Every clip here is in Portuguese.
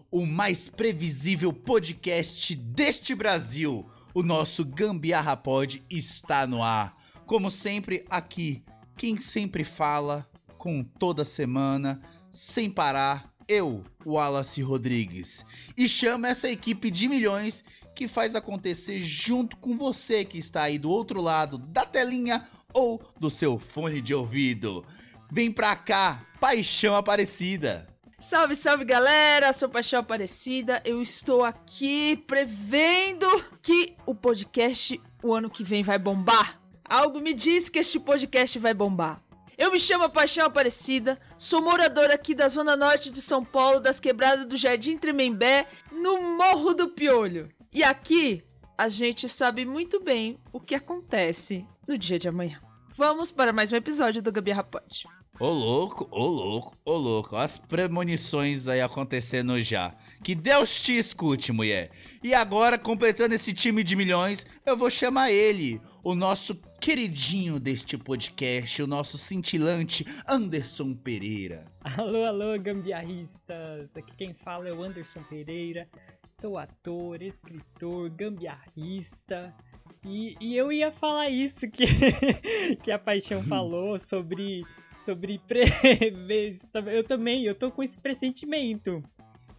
o mais previsível podcast deste Brasil. O nosso Gambiarra Pod está no ar. Como sempre, aqui, quem sempre fala, com toda semana, sem parar, eu, Wallace Rodrigues. E chama essa equipe de milhões que faz acontecer junto com você que está aí do outro lado da telinha ou do seu fone de ouvido. Vem pra cá, Paixão Aparecida. Salve, salve galera, sou Paixão Aparecida. Eu estou aqui prevendo que o podcast o ano que vem vai bombar. Algo me diz que este podcast vai bombar. Eu me chamo Paixão Aparecida, sou moradora aqui da zona norte de São Paulo, das quebradas do Jardim Tremembé, no Morro do Piolho. E aqui a gente sabe muito bem o que acontece no dia de amanhã. Vamos para mais um episódio do Gabi Rapode. Ô louco, ô louco, ô louco. As premonições aí acontecendo já. Que Deus te escute, mulher. E agora, completando esse time de milhões, eu vou chamar ele, o nosso queridinho deste podcast, o nosso cintilante Anderson Pereira. Alô, alô, gambiarristas! Aqui quem fala é o Anderson Pereira. Sou ator, escritor, gambiarrista. E, e eu ia falar isso que, que a Paixão falou sobre, sobre prever. Eu também, eu tô com esse pressentimento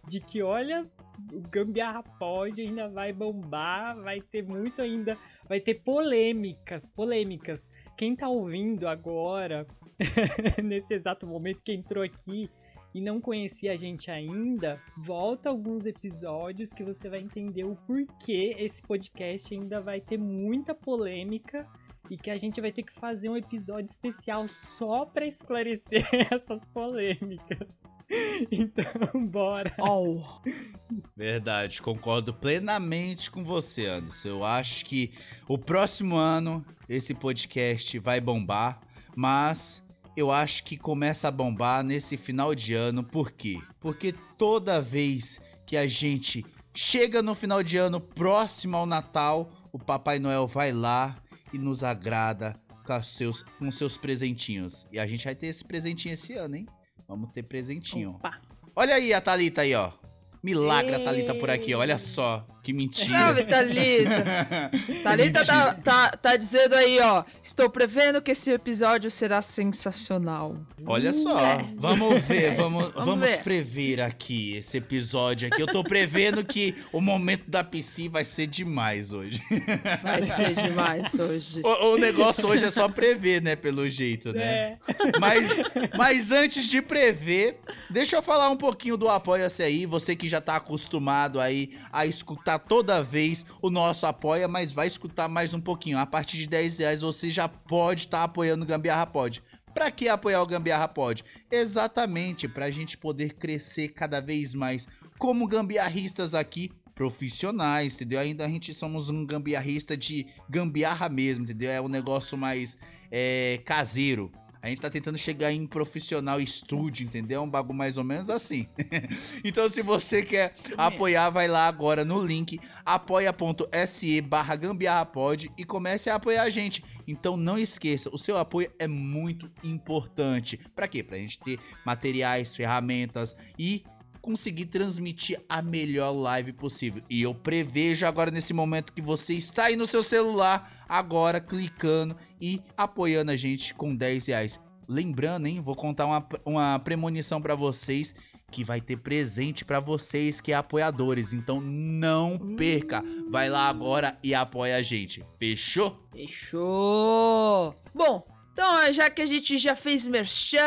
de que, olha, o Gambiarra pode ainda vai bombar, vai ter muito ainda, vai ter polêmicas, polêmicas. Quem tá ouvindo agora, nesse exato momento que entrou aqui e não conhecia a gente ainda, volta alguns episódios que você vai entender o porquê esse podcast ainda vai ter muita polêmica e que a gente vai ter que fazer um episódio especial só para esclarecer essas polêmicas. Então, bora. Oh. Verdade, concordo plenamente com você, Anderson. Eu acho que o próximo ano esse podcast vai bombar, mas eu acho que começa a bombar nesse final de ano. Por quê? Porque toda vez que a gente chega no final de ano próximo ao Natal, o Papai Noel vai lá e nos agrada com seus, com seus presentinhos. E a gente vai ter esse presentinho esse ano, hein? Vamos ter presentinho. Opa. Olha aí a Thalita aí, ó. Milagre a Thalita por aqui, olha só. Que mentira. Salve, Thalita! Thalita tá, tá, tá dizendo aí, ó. Estou prevendo que esse episódio será sensacional. Olha só, vamos ver, vamos, Vamos vamos ver. prever aqui esse episódio aqui. Eu tô prevendo que o momento da PC vai ser demais hoje. Vai ser demais hoje. O, o negócio hoje é só prever, né, pelo jeito, né? É. Mas, mas antes de prever, deixa eu falar um pouquinho do Apoia-se aí. Você que já tá acostumado aí a escutar toda vez o nosso Apoia, mas vai escutar mais um pouquinho. A partir de 10 reais você já pode estar apoiando o Gambiarra Pod. Pra que apoiar o Gambiarra Pod? Exatamente, pra gente poder crescer cada vez mais como gambiarristas aqui, profissionais, entendeu? Ainda a gente somos um gambiarrista de gambiarra mesmo, entendeu? É um negócio mais é, caseiro. A gente tá tentando chegar em profissional estúdio, entendeu? Um bagulho mais ou menos assim. então, se você quer apoiar, vai lá agora no link apoia.se barra gambiarrapod e comece a apoiar a gente. Então, não esqueça, o seu apoio é muito importante. Pra quê? Pra gente ter materiais, ferramentas e conseguir transmitir a melhor live possível. E eu prevejo agora nesse momento que você está aí no seu celular, agora clicando e apoiando a gente com 10 reais. Lembrando, hein? Vou contar uma, uma premonição pra vocês que vai ter presente pra vocês que é apoiadores. Então não perca. Vai lá agora e apoia a gente. Fechou? Fechou! Bom, então já que a gente já fez merchan.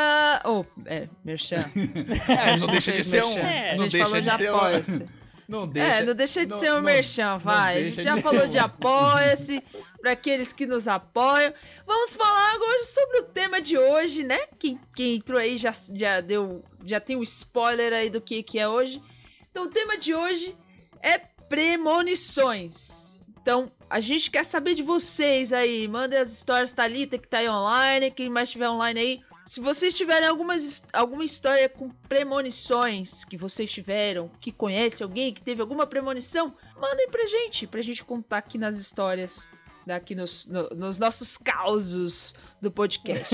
Oh, é, merchan. É, não deixa de ser um. merchan. É, a não gente deixa falou de ser um. apoia-se. Não deixa. É, não deixa de não- ser um não- merchan, vai. A gente já falou de um. apoia-se, para aqueles que nos apoiam. Vamos falar agora sobre o tema de hoje, né? Quem, quem entrou aí já, já deu. Já tem o spoiler aí do que, que é hoje. Então o tema de hoje é premonições. Então, a gente quer saber de vocês aí. Mandem as histórias, Thalita, que tá aí online. Quem mais estiver online aí. Se vocês tiverem algumas, alguma história com premonições que vocês tiveram, que conhece alguém que teve alguma premonição, mandem pra gente, pra gente contar aqui nas histórias, aqui nos, no- nos nossos causos do podcast.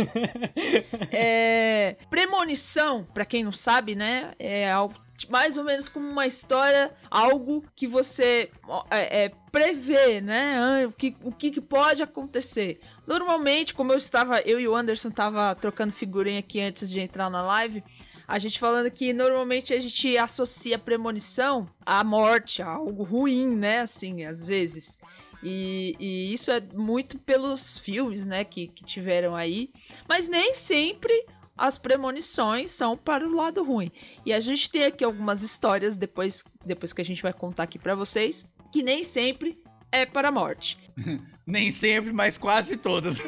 é, premonição, pra quem não sabe, né, é algo mais ou menos como uma história, algo que você é, é, prevê, né? ah, O que, o que, pode acontecer. Normalmente, como eu estava, eu e o Anderson tava trocando figurinha aqui antes de entrar na live, a gente falando que normalmente a gente associa premonição à morte, a algo ruim, né? Assim, às vezes. E, e isso é muito pelos filmes, né, que, que tiveram aí. Mas nem sempre as premonições são para o lado ruim. E a gente tem aqui algumas histórias depois, depois que a gente vai contar aqui pra vocês, que nem sempre é para a morte. Nem sempre, mas quase todas.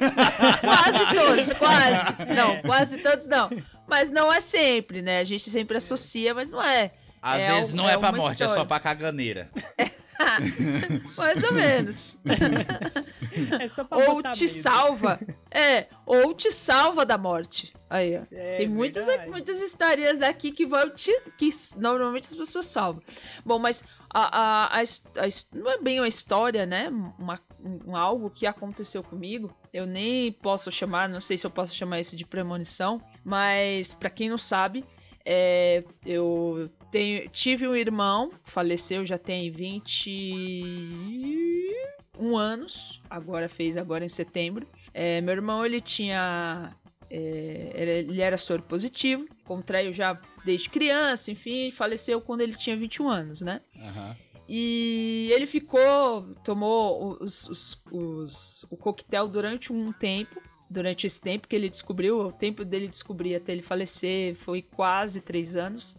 Quase todos, quase. Não, quase todos não. Mas não é sempre, né? A gente sempre associa, mas não é. Às É vezes um- não é, é pra morte, é só história. pra caganeira. Mais ou menos. É só pra ou te medo. salva. É, ou te salva da morte. Aí, ó. É Tem muitas, verdade. muitas histórias aqui que vão te. que normalmente as pessoas salvam. Bom, mas a, a, a a não é bem uma história, né? Uma, um, algo que aconteceu comigo. Eu nem posso chamar, não sei se eu posso chamar isso de premonição, mas pra quem não sabe, é, eu tenho, tive um irmão, faleceu já tem 21 anos, agora fez agora em setembro. É, meu irmão ele tinha é, ele era soro positivo, contraiu já desde criança, enfim, faleceu quando ele tinha 21 anos, né? Aham. E ele ficou, tomou os, os- os- o coquetel durante um tempo. Durante esse tempo que ele descobriu, o tempo dele descobrir até ele falecer foi quase três anos,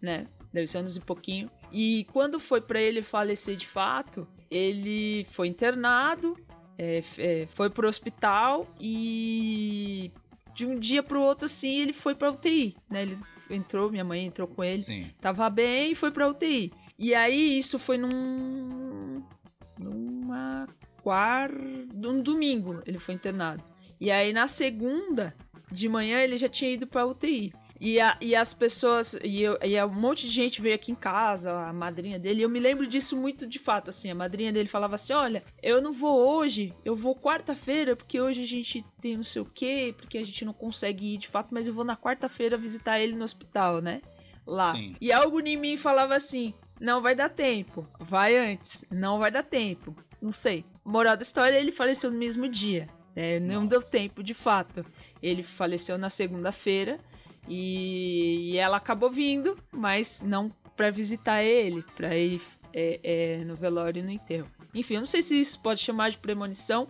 né? Dois anos e pouquinho. E quando foi pra ele falecer de fato, ele foi internado, é, é, foi pro hospital e de um dia pro outro assim ele foi pra UTI, né? Ele entrou, minha mãe entrou com ele Sim. tava bem e foi pra UTI. E aí isso foi num numa quarta, um domingo ele foi internado. E aí na segunda de manhã ele já tinha ido pra UTI. E, a- e as pessoas, e, eu, e um monte de gente veio aqui em casa, a madrinha dele, e eu me lembro disso muito de fato, assim, a madrinha dele falava assim, olha, eu não vou hoje, eu vou quarta-feira, porque hoje a gente tem não sei o quê, porque a gente não consegue ir de fato, mas eu vou na quarta-feira visitar ele no hospital, né? Lá. Sim. E algo em mim falava assim, não vai dar tempo, vai antes, não vai dar tempo, não sei. Moral da história, ele faleceu no mesmo dia, né? não Nossa. deu tempo de fato. Ele faleceu na segunda-feira e, e ela acabou vindo, mas não pra visitar ele, pra ir é, é, no velório e no enterro. Enfim, eu não sei se isso pode chamar de premonição,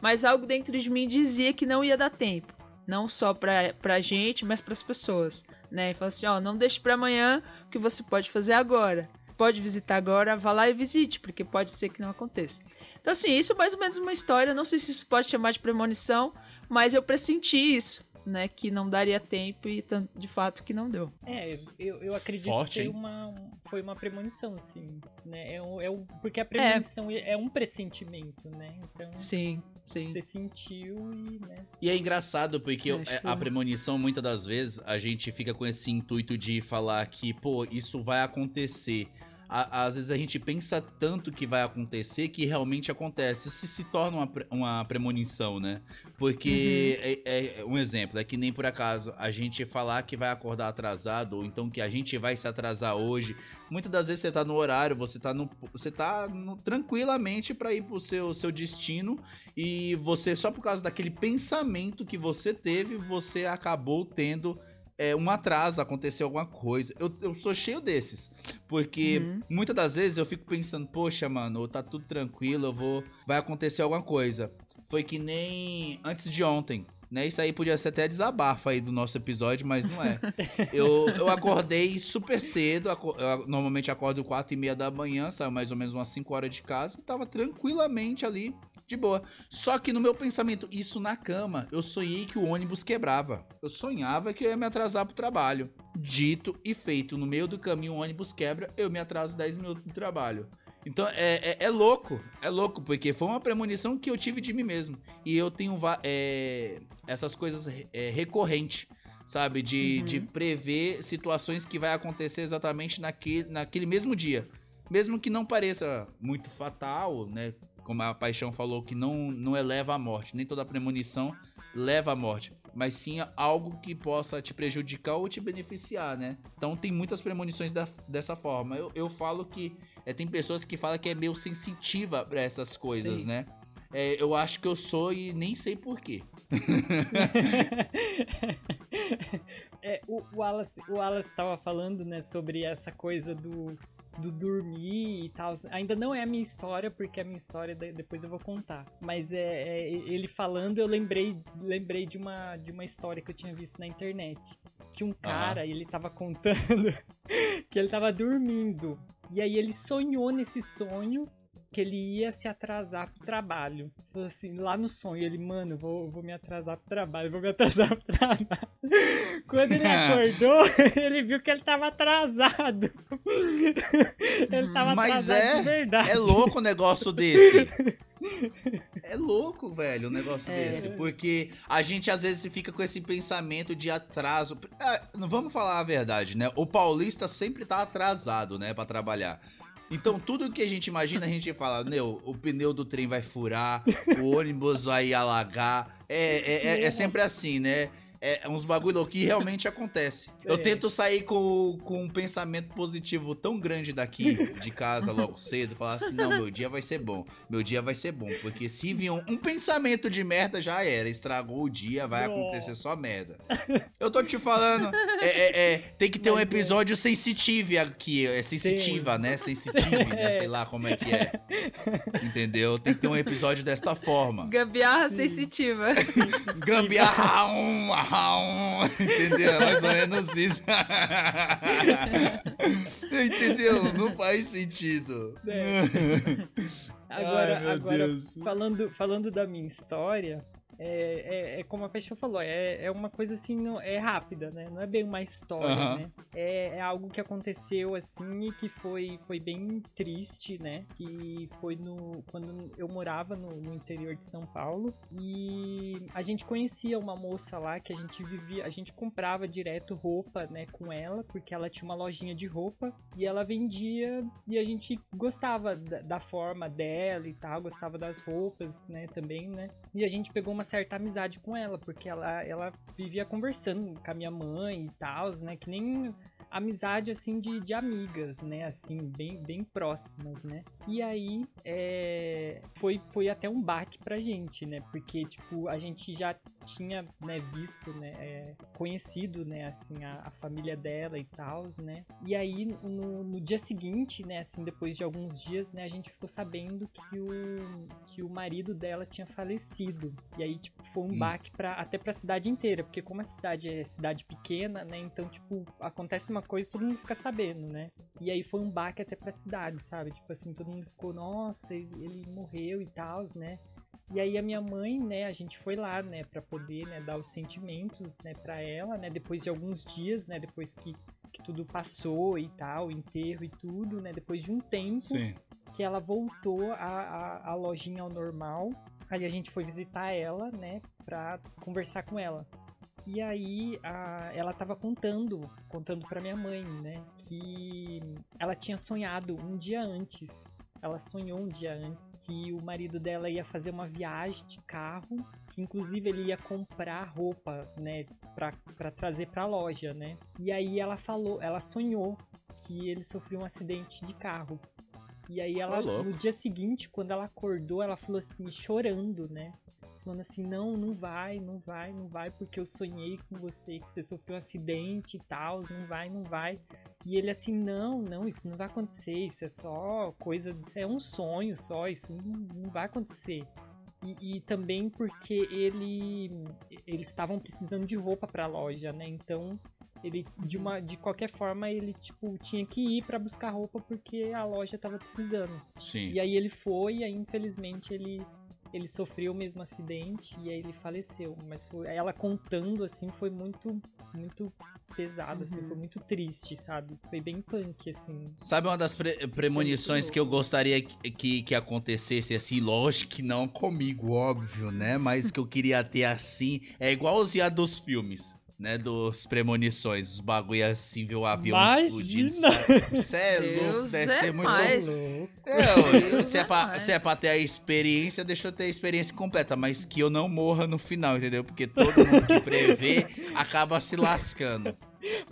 mas algo dentro de mim dizia que não ia dar tempo. Não só pra, pra gente, mas pras pessoas, né? E falou assim, ó, não deixe pra amanhã o que você pode fazer agora. Pode visitar agora, vá lá e visite, porque pode ser que não aconteça. Então, assim, isso é mais ou menos uma história. Não sei se isso pode chamar de premonição, mas eu pressenti isso, né? Que não daria tempo e de fato que não deu. É, eu, eu acredito Forte, hein? uma, um- foi uma premonição, sim. Né? É um, é um- porque a premonição é. um pressentimento, né? Então Sim, sim. você sentiu e, né? E é engraçado porque É, eu- acho a que- premonição, muitas das vezes, a gente fica com esse intuito de falar que, pô, isso vai acontecer. A- às vezes a gente pensa tanto que vai acontecer que realmente acontece. Se se torna uma, uma premonição, né? Porque, é, é- um exemplo, é que nem por acaso a gente falar que vai acordar atrasado, ou então que a gente vai se atrasar hoje. Muitas das vezes você tá no horário, você tá, no, você tá no- tranquilamente pra ir pro seu, seu destino e você, só por causa daquele pensamento que você teve, você acabou tendo é, um atraso, aconteceu alguma coisa. Eu, eu sou cheio desses. Porque Uhum. muitas das vezes eu fico pensando, poxa, mano, tá tudo tranquilo, eu vou. Vai acontecer alguma coisa. Foi que nem antes de ontem. Né? Isso aí podia ser até desabafo aí do nosso episódio, mas não é. Eu, eu acordei super cedo, aco- eu normalmente acordo 4 e meia da manhã, saio mais ou menos umas 5 horas de casa, e tava tranquilamente ali, de boa. Só que no meu pensamento, isso na cama, eu sonhei que o ônibus quebrava. Eu sonhava que eu ia me atrasar pro trabalho. Dito e feito, no meio do caminho o ônibus quebra, eu me atraso 10 minutos do trabalho. Então é, é, é louco, é louco, porque foi uma premonição que eu tive de mim mesmo. E eu tenho é, essas coisas é, recorrentes, sabe? De, Uhum. de prever situações que vai acontecer exatamente naquele, naquele mesmo dia. Mesmo que não pareça muito fatal, né? Como a Paixão falou, que não, não eleva à morte. Nem toda premonição leva à morte. Mas sim algo que possa te prejudicar ou te beneficiar, né? Então tem muitas premonições da- dessa forma. Eu, eu falo que é, tem pessoas que falam que é meio sensitiva pra essas coisas, Sim. né? É, eu acho que eu sou e nem sei porquê. É, o, o Wallace o Wallace estava falando, né, sobre essa coisa do, do dormir e tal. Ainda não é a minha história, porque a minha história de- depois eu vou contar. Mas é, é, ele falando, eu lembrei, lembrei de uma, de uma história que eu tinha visto na internet. Que um cara, ele tava contando que ele tava dormindo. E aí ele sonhou nesse sonho que ele ia se atrasar pro trabalho. Falou assim, lá no sonho, ele, mano, vou, vou me atrasar pro trabalho, vou me atrasar pro trabalho. Quando ele acordou, ele viu que ele tava atrasado. ele tava Mas atrasado é- de verdade. É louco o negócio desse. É louco, velho, o negócio É. desse. Porque a gente às vezes fica com esse pensamento de atraso. Não vamos falar a verdade, né? O paulista sempre tá atrasado, né, pra trabalhar. Então, tudo que a gente imagina, a gente fala, meu, o pneu do trem vai furar, o ônibus vai alagar. É, é, é- é sempre assim, né? É uns bagulho que realmente acontece. Eu É. tento sair com, com um pensamento positivo tão grande daqui, de casa, logo cedo, falar assim, não, meu dia vai ser bom. Meu dia vai ser bom. Porque se vir um, um pensamento de merda, já era. Estragou o dia, vai acontecer só merda. Eu tô te falando, é, é- é, tem que ter um é. episódio sensitivo aqui. É sensitiva, né? Sensitive, né? Sei lá como é que é. Entendeu? Tem que ter um episódio desta forma. Gambiarra sensitiva. Gambiarra um, um, entendeu? É mais ou menos isso. entendeu? Não faz sentido. Agora, Ai, agora falando, falando da minha história, é, é, é como a Peixe falou, é, é uma coisa assim, não, é rápida, né? Não é bem uma história, Aham. né? É, é algo que aconteceu assim e que foi, foi bem triste, né? Que foi no quando eu morava no, no interior de São Paulo e a gente conhecia uma moça lá que a gente vivia, a gente comprava direto roupa, né, com ela, porque ela tinha uma lojinha de roupa e ela vendia e a gente gostava da, da forma dela e tal, gostava das roupas, né, também, né? E a gente pegou uma certa amizade com ela, porque ela, ela vivia conversando com a minha mãe e tal, né? Que nem amizade, assim, de, de amigas, né? Assim, bem, bem próximas, né? E aí, é, foi, foi até um baque pra gente, né? Porque, tipo, a gente já tinha, né, visto, né, é, conhecido, né, assim, a, a família dela e tal, né? E aí, no, no dia seguinte, né, assim, depois de alguns dias, né, a gente ficou sabendo que o, que o marido dela tinha falecido. E aí, tipo, foi um Hum. baque pra, até pra cidade inteira, porque como a cidade é cidade pequena, né, então, tipo, acontece uma coisa e todo mundo fica sabendo, né? E aí foi um baque até pra cidade, sabe? Tipo assim, todo mundo ficou, nossa, ele, ele morreu e tal, né? E aí a minha mãe, né, a gente foi lá, né, para poder, né, dar os sentimentos, né, para ela, né, depois de alguns dias, né, depois que, que tudo passou e tal, o enterro e tudo, né, depois de um tempo Sim. que ela voltou a, a, a lojinha ao normal. Aí a gente foi visitar ela, né, pra conversar com ela. E aí a, ela tava contando, contando pra minha mãe, né, que ela tinha sonhado um dia antes. Ela sonhou um dia antes que o marido dela ia fazer uma viagem de carro, que inclusive ele ia comprar roupa, né, pra, pra trazer pra loja, né. E aí ela falou, ela sonhou que ele sofreu um acidente de carro. E aí ela, no dia seguinte, quando ela acordou, ela falou assim, chorando, né? Falando assim, não, não vai, não vai, não vai, porque eu sonhei com você, que você sofreu um acidente e tal, não vai, não vai. E ele assim, não, não, isso não vai acontecer, isso é só coisa, isso é um sonho só, isso não, não vai acontecer. E, e também porque ele, eles estavam precisando de roupa pra loja, né? Então ele de uma de qualquer forma ele tipo tinha que ir pra buscar roupa porque a loja tava precisando. Sim. E aí ele foi e aí infelizmente ele ele sofreu o mesmo acidente e aí ele faleceu. Mas foi, ela contando, assim, foi muito, muito pesado, assim, foi muito triste, sabe? Foi bem punk, assim. Sabe uma das pre- premonições que eu gostaria que, que, que acontecesse assim? Lógico que não comigo, óbvio, né? Mas que eu queria ter assim. É igualzinho a dos filmes. Né, dos premonições, os bagulho assim, ver o avião explodindo. Imagina! Você é louco, deve é ser muito mais. Louco. É, eu- Deus se, é é pra, mais. se é pra ter a experiência, deixa eu ter a experiência completa, mas que eu não morra no final, entendeu? Porque todo mundo que prevê acaba se lascando.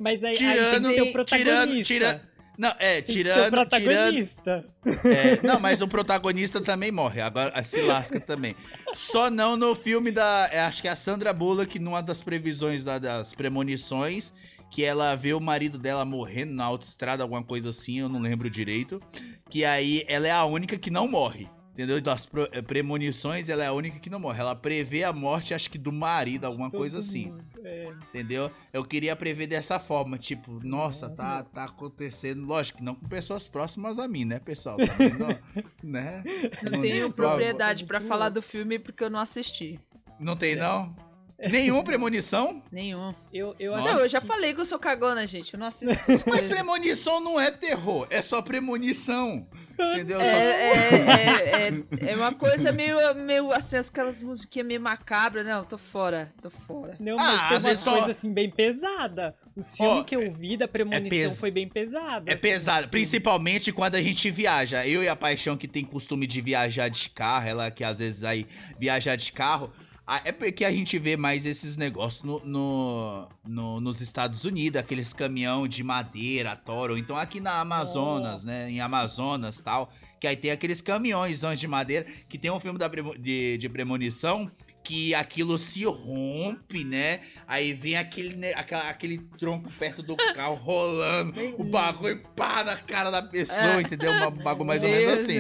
Mas aí, aí Tirando, tem que ter o protagonista. tirando, tirando. Não, é, ter o tirando, tirando. protagonista. é, não, mas o protagonista também morre, agora se lasca também. Só não no filme da. é, acho que é a Sandra Bullock, numa das previsões da- das premonições, que ela vê o marido dela morrendo na autoestrada, alguma coisa assim, eu não lembro direito. Que aí ela é a única que não morre. Entendeu? Das eh, premonições, ela é a única que não morre. Ela prevê a morte, acho que do marido, alguma Todo coisa assim. mundo, é. Entendeu? Eu queria prever dessa forma, tipo, nossa, tá, tá acontecendo. Lógico que não com pessoas próximas a mim, né, pessoal? Também não, né? Não tenho não- propriedade pra Muito falar do filme porque eu não assisti. Não tem, não? Nenhuma premonição? Nenhum. Eu, eu Nossa. Não, eu já falei que eu sou cagona, gente. Eu não assisto Mas premonição não é terror, é só premonição. Entendeu? É, Só- é, é, é, é uma coisa meio, meio assim, aquelas musiquinhas meio macabras. Não, tô fora, tô fora. Não, Ah, mas às tem uma vezes só- coisa assim bem pesada. Os filmes Ó, que eu vi da premonição pes- foi bem pesado. É assim, pesado, principalmente quando a gente viaja. Eu e a Paixão que tem costume de viajar de carro, ela que às vezes aí viajar de carro, é porque a gente vê mais esses negócios no, no- no- nos Estados Unidos, aqueles caminhão de madeira, toro, então aqui na Amazonas, né, em Amazonas tal, que aí tem aqueles caminhões de madeira, que tem um filme da de, de premonição, que aquilo se rompe, né? Aí vem aquele, ne- aquela- aquele tronco perto do carro rolando, o bagulho pá na cara da pessoa, É. entendeu? Um bagulho mais ou menos assim.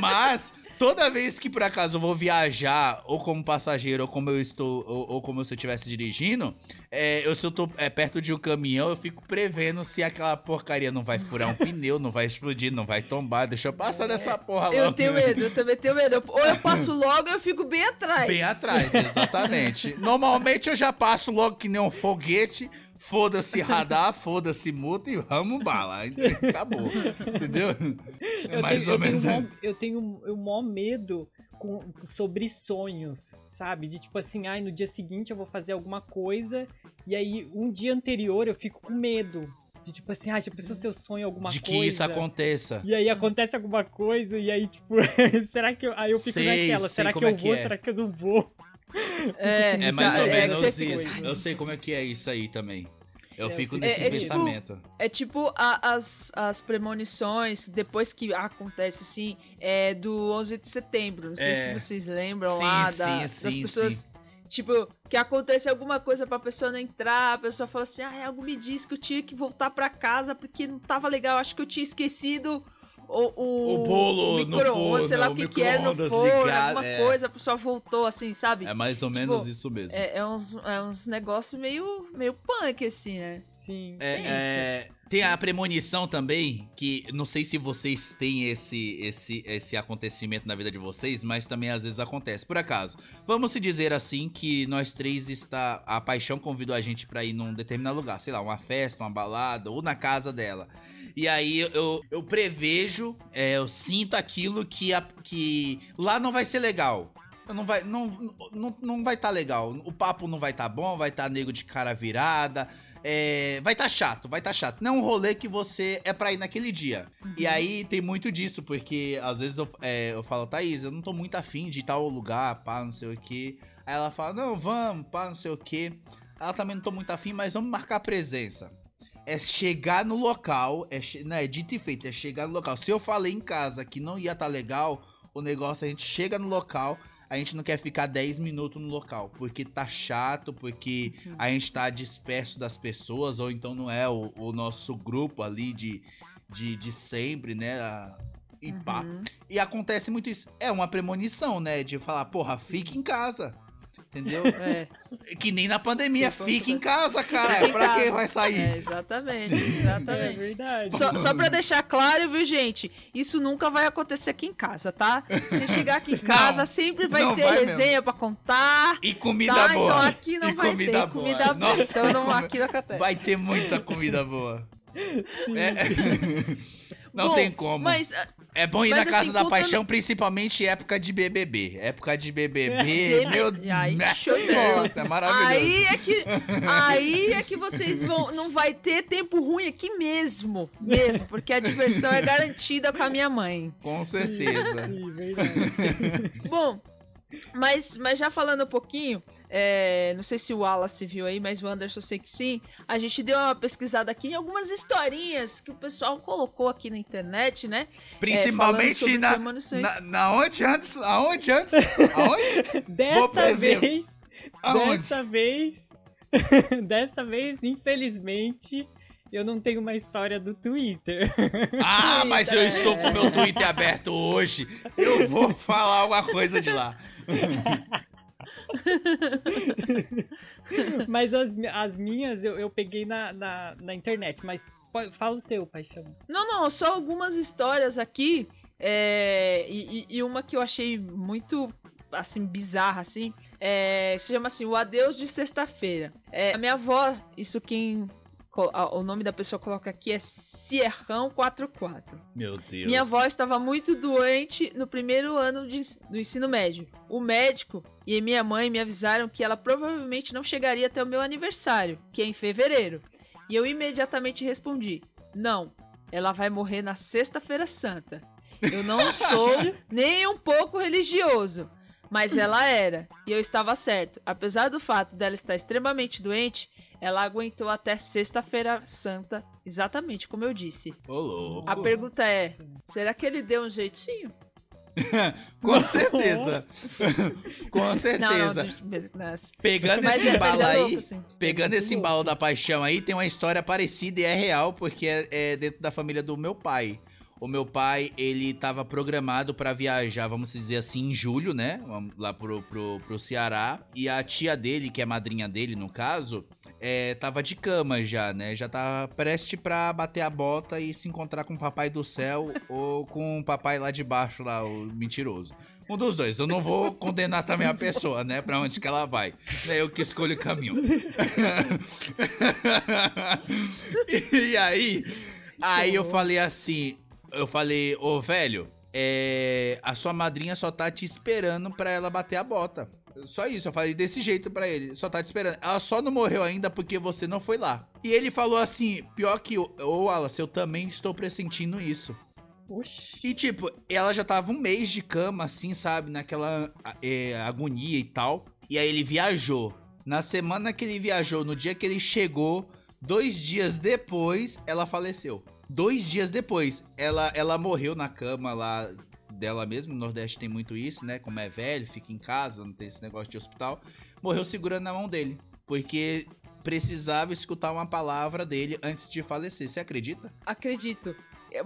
Mas toda vez que por acaso eu vou viajar, ou como passageiro, ou como eu estou, ou, ou como se eu estivesse dirigindo, é, eu se eu tô é, perto de um caminhão, eu fico prevendo se aquela porcaria não vai furar um pneu, não vai explodir, não vai tombar. Deixa eu passar dessa porra Eu logo. tenho medo, eu também tenho medo. Ou eu passo logo ou eu fico bem atrás. Bem atrás, exatamente. Normalmente eu já passo logo que nem um foguete. Foda-se radar, foda-se multa e vamos bala. Acabou. Entendeu? É mais tenho, ou menos. Tenho mó, eu tenho o maior medo com, sobre sonhos, sabe? De tipo assim, ai, no dia seguinte eu vou fazer alguma coisa e aí um dia anterior eu fico com medo. De tipo assim, ai, já pensou se eu sonho alguma de que coisa? isso aconteça. E aí acontece alguma coisa e aí tipo, será que eu... Aí eu fico Sei, naquela, será que eu é vou, é. será que eu não vou? É, É mais ou é, menos é, tipo- isso. Eu sei como é que é isso aí também. Eu fico é- nesse é tipo- pensamento. É tipo a- as, as premonições, depois que acontece assim, é do 11 de setembro. Não sei É. se vocês lembram Sim, lá sim, da- sim, das pessoas. Tipo, que acontece alguma coisa pra pessoa não entrar, a pessoa fala assim: ah, algo me disse que eu tinha que voltar pra casa porque não tava legal, acho que eu tinha esquecido o, o, O bolo o no micro-ondas, sei lá o que que era no forno, ligado, alguma é. coisa, a pessoa voltou assim, sabe? É mais ou Tipo, menos isso mesmo. É, É, é uns, é uns negócios meio, meio punk, assim, né? Sim. é, tem a premonição também, que não sei se vocês têm esse, esse, esse acontecimento na vida de vocês, mas também às vezes acontece. Por acaso, vamos se dizer assim que nós três está. A paixão convidou a gente pra ir num determinado lugar, sei lá, uma festa, uma balada, ou na casa dela. E aí eu, eu prevejo, é, eu sinto aquilo que, a- que lá não vai ser legal. Não vai, não, não, não vai tá legal. O papo não vai tá bom, vai tá nego de cara virada. é, vai tá chato, vai tá chato. Não é um rolê que você é pra ir naquele dia. E aí tem muito disso, porque às vezes eu, é, eu falo, Thaís, eu não tô muito afim de tal lugar, pá, não sei o que. Aí ela fala, não, vamos, pá, não sei o que. Ela também não tô muito afim, mas vamos marcar presença. É chegar no local, é, che- não, é dito e feito, é chegar no local. Se eu falei em casa que não ia tá legal, o negócio a gente chega no local, a gente não quer ficar 10 minutos no local, porque tá chato, porque a gente tá disperso das pessoas, ou então não é o, o nosso grupo ali de, de, de sempre, né? a- E pá. Uhum. E acontece muito isso. É uma premonição, né? De falar, porra, fica em casa. Entendeu? É, Que nem na pandemia, Foi fica em pra- casa, cara. Fica em pra que casa. vai sair? é, exatamente, É exatamente. verdade. Só, só pra deixar claro, viu, gente? Isso nunca vai acontecer aqui em casa, tá? Se chegar aqui em casa, Não, sempre vai ter vai resenha pra contar. E comida Tá? boa. Então aqui não e vai comida ter boa. comida boa. Nossa, então não, aqui não acontece. Vai ter muita comida boa. É. Não Bom, tem como. Mas É bom ir mas na Casa assim, da contando- Paixão, principalmente época de BBB. Época de BBB, Bebê, meu aí, Deus, show de bola. é maravilhoso. Aí é que aí é que vocês vão não vai ter tempo ruim aqui mesmo, mesmo, porque a diversão é garantida com a minha mãe. Com certeza. Sim, verdade. Bom, mas, mas já falando um pouquinho, é, não sei se o Wallace viu aí, mas o Anderson sei que sim. A gente deu uma pesquisada aqui em algumas historinhas que o pessoal colocou aqui na internet, né? Principalmente sobre na, na, na onde antes? Aonde antes? Aonde? Dessa vez, Aonde? dessa vez, dessa vez, infelizmente, eu não tenho uma história do Twitter. Ah, mas eu estou com meu Twitter aberto hoje. Eu vou falar alguma coisa de lá. Mas as, as minhas eu, eu peguei na, na, na internet. Mas fala o seu, paixão. Não, não, só algumas histórias aqui. é, e, e- e uma que eu achei muito, assim, bizarra, assim. É, se chama assim, o Adeus de Sexta-feira. É, a minha avó, isso quem... O nome da pessoa coloca aqui é Sierrão 44. Meu Deus. Minha avó estava muito doente no primeiro ano de do ensino médio. O médico e minha mãe me avisaram que ela provavelmente não chegaria até o meu aniversário, que é em fevereiro. E eu imediatamente respondi: Não, ela vai morrer na Sexta-feira Santa. Eu não sou nem um pouco religioso. Mas ela era, e eu estava certo. Apesar do fato dela estar extremamente doente, ela aguentou até Sexta-feira Santa, exatamente como eu disse. Ô, louco. A pergunta é: será que ele deu um jeitinho? Com certeza. Com Não, não, certeza. de- nas- Pegando Mas esse é, mas embalo é aí, louco, assim. pegando muito esse louco. embalo da paixão aí, tem uma história parecida e é real, porque é, é dentro da família do meu pai. O meu pai, ele tava programado pra viajar, vamos dizer assim, em julho, né? Vamos Lá pro, pro, pro Ceará. E a tia dele, que é madrinha dele, no caso, é, tava de cama já, né? Já tava prestes pra bater a bota e se encontrar com o papai do céu ou com o papai lá de baixo, lá, o mentiroso. Um dos dois. Eu não vou condenar também a pessoa, né? Pra onde que ela vai. É eu que escolho o caminho. e aí, aí eu falei assim, eu falei, ô velho, é, a sua madrinha só tá te esperando pra ela bater a bota. Só isso, eu falei desse jeito pra ele, só tá te esperando. Ela só não morreu ainda porque você não foi lá. E ele falou assim, pior que, ô Wallace, eu também estou pressentindo isso. Oxi. E tipo, ela já tava um mês de cama, assim, sabe? Naquela é, agonia e tal. E aí ele viajou. Na semana que ele viajou, no dia que ele chegou, dois dias depois, ela faleceu. Dois dias depois, ela, ela morreu na cama lá dela mesmo. No Nordeste tem muito isso, né? Como é velho, fica em casa, não tem esse negócio de hospital. Morreu segurando na mão dele. Porque precisava escutar uma palavra dele antes de falecer. Você acredita? Acredito.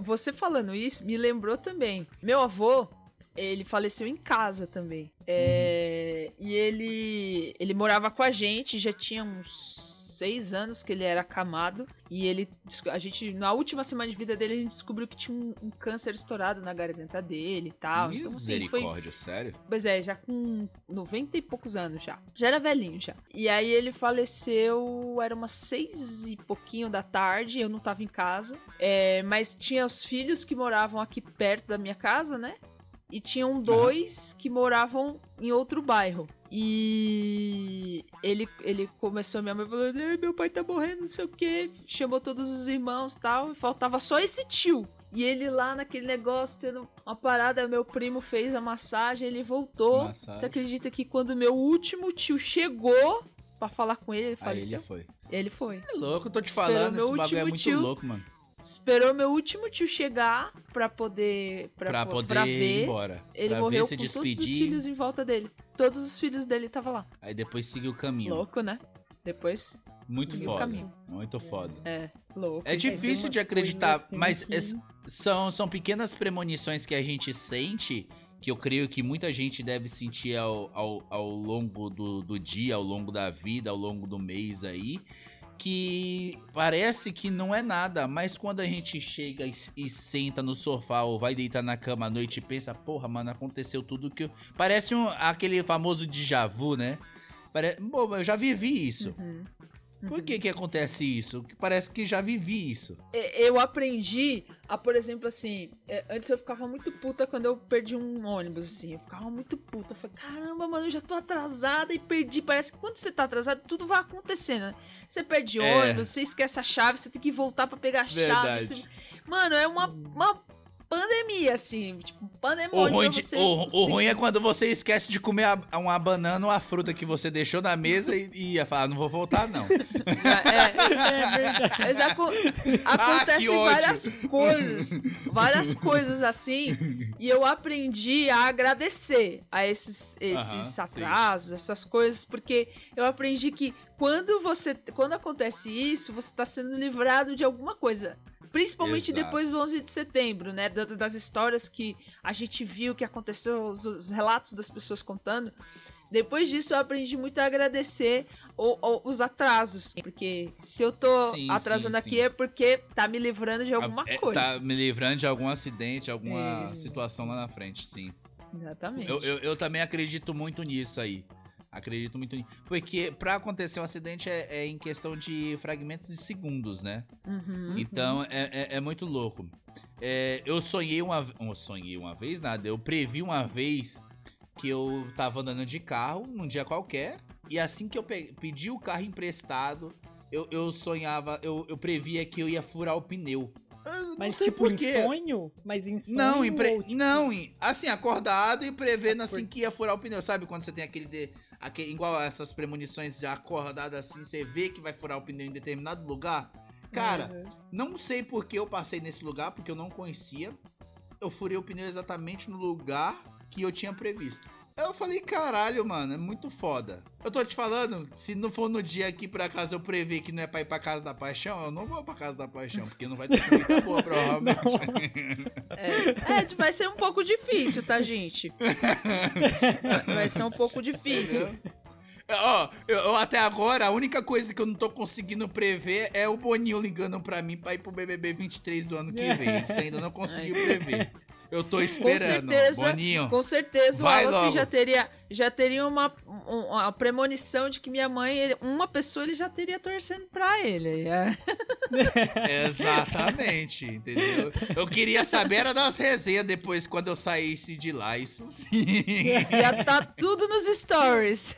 Você falando isso me lembrou também. Meu avô, ele faleceu em casa também. É, E ele, ele morava com a gente, já tinha uns seis anos que ele era acamado. E ele. A gente. Na última semana de vida dele, a gente descobriu que tinha um, um câncer estourado na garganta dele e tal. Então, assim, foi, Misericórdia, sério? Pois é, já com 90 e poucos anos já. Já era velhinho já. E aí ele faleceu, era umas seis e pouquinho da tarde, eu não tava em casa. É, mas tinha os filhos que moravam aqui perto da minha casa, né? E tinham dois que moravam em outro bairro. E ele, ele começou, minha mãe falando, "Ai, meu pai tá morrendo, não sei o que. Chamou todos os irmãos e tal. E faltava só esse tio. E ele lá naquele negócio, tendo uma parada, meu primo fez a massagem, ele voltou. Massagem. Você acredita que quando meu último tio chegou pra falar com ele, ele Aí faleceu? ele foi. Ele foi. É louco, eu tô te Esperou falando, meu esse bagulho é muito tio. louco, mano. Esperou meu último tio chegar pra poder. Pra, Pra, po- poder pra ir ver. embora. Ele pra morreu com todos os filhos em volta dele. Todos os filhos dele estavam lá. Aí depois seguir o caminho. Louco, né? Depois, Muito seguiu o foda. Muito foda. é, louco. É difícil de acreditar, assim mas que- es- são, são pequenas premonições que a gente sente que eu creio que muita gente deve sentir ao, ao, ao longo do, do dia, ao longo da vida, ao longo do mês aí, que parece que não é nada, mas quando a gente chega e, e senta no sofá ou vai deitar na cama à noite e pensa, porra, mano, aconteceu tudo que eu... Parece um, aquele famoso déjà vu, né? Pare... Bom, eu já vivi isso. Uhum. Por que que acontece isso? Que Parece que já vivi isso. É, Eu aprendi a, por exemplo, assim, é, antes eu ficava muito puta quando eu perdi um ônibus, assim. Eu ficava muito puta. Eu falei, caramba, mano, eu já tô atrasada e perdi. Parece que quando você tá atrasado, tudo vai acontecendo, né? Você perde É. ônibus, você esquece a chave, você tem que voltar pra pegar a chave. Verdade. você- Mano, é uma, uma pandemia, assim. Tipo, um O ruim, de- você. o, o ruim é quando você esquece de comer a- uma banana ou a fruta que você deixou na mesa e, e ia falar, não vou voltar não. É, É aco Ah, acontecem ódio. várias coisas. Várias coisas assim. E eu aprendi a agradecer a esses, esses Aham, sim. atrasos, essas coisas, porque eu aprendi que quando você. Quando acontece isso, você tá sendo livrado de alguma coisa. Principalmente Exato. depois do 11 de setembro, né? da- Das histórias que a gente viu, que aconteceu, os, os relatos das pessoas contando. Depois disso, eu aprendi muito a agradecer o- o- os atrasos. Porque se eu tô Sim, atrasando sim, aqui sim. é porque tá me livrando de alguma É, coisa. Tá me livrando de algum acidente, alguma Isso. situação lá na frente, sim. Exatamente. Eu, eu, eu também acredito muito nisso aí. Acredito muito nisso. Porque pra acontecer um acidente é, é em questão de fragmentos de segundos, né? Uhum. Então é, é, é muito louco. É, eu sonhei uma eu sonhei uma vez, nada. Eu previ uma vez que eu tava andando de carro num dia qualquer. E assim que eu pe- pedi o carro emprestado, eu, eu sonhava, eu, eu previa que eu ia furar o pneu. Eu Mas tipo, por em sonho? Mas em sonho Não, em pre- ou, tipo, não, em- assim, acordado e prevendo assim que ia furar o pneu. Sabe quando você tem aquele, de- aquele igual essas premonições já acordado assim, você vê que vai furar o pneu em determinado lugar? Cara, Uhum. não sei por que eu passei nesse lugar, porque eu não conhecia. Eu furei o pneu exatamente no lugar que eu tinha previsto. Eu falei, caralho, mano, é muito foda. Eu tô te falando, se não for no dia que por acaso eu prever que não é pra ir pra casa da paixão, eu não vou pra casa da paixão, porque não vai ter comida boa, provavelmente. É, é, vai ser um pouco difícil, tá, gente? Vai ser um pouco difícil. Ó, eu, eu até agora, a única coisa que eu não tô conseguindo prever é o Boninho ligando pra mim pra ir pro BBB 23 do ano que vem. Isso ainda não conseguiu prever. Eu tô Com esperando. certeza, Boninho. com certeza o vai Wallace logo. já teria, já teria uma, um- uma premonição de que minha mãe, uma pessoa ele já teria torcendo pra ele. É. Exatamente, entendeu? Eu queria saber era das resenhas depois quando eu saísse de lá, isso sim. Já tá tudo nos stories.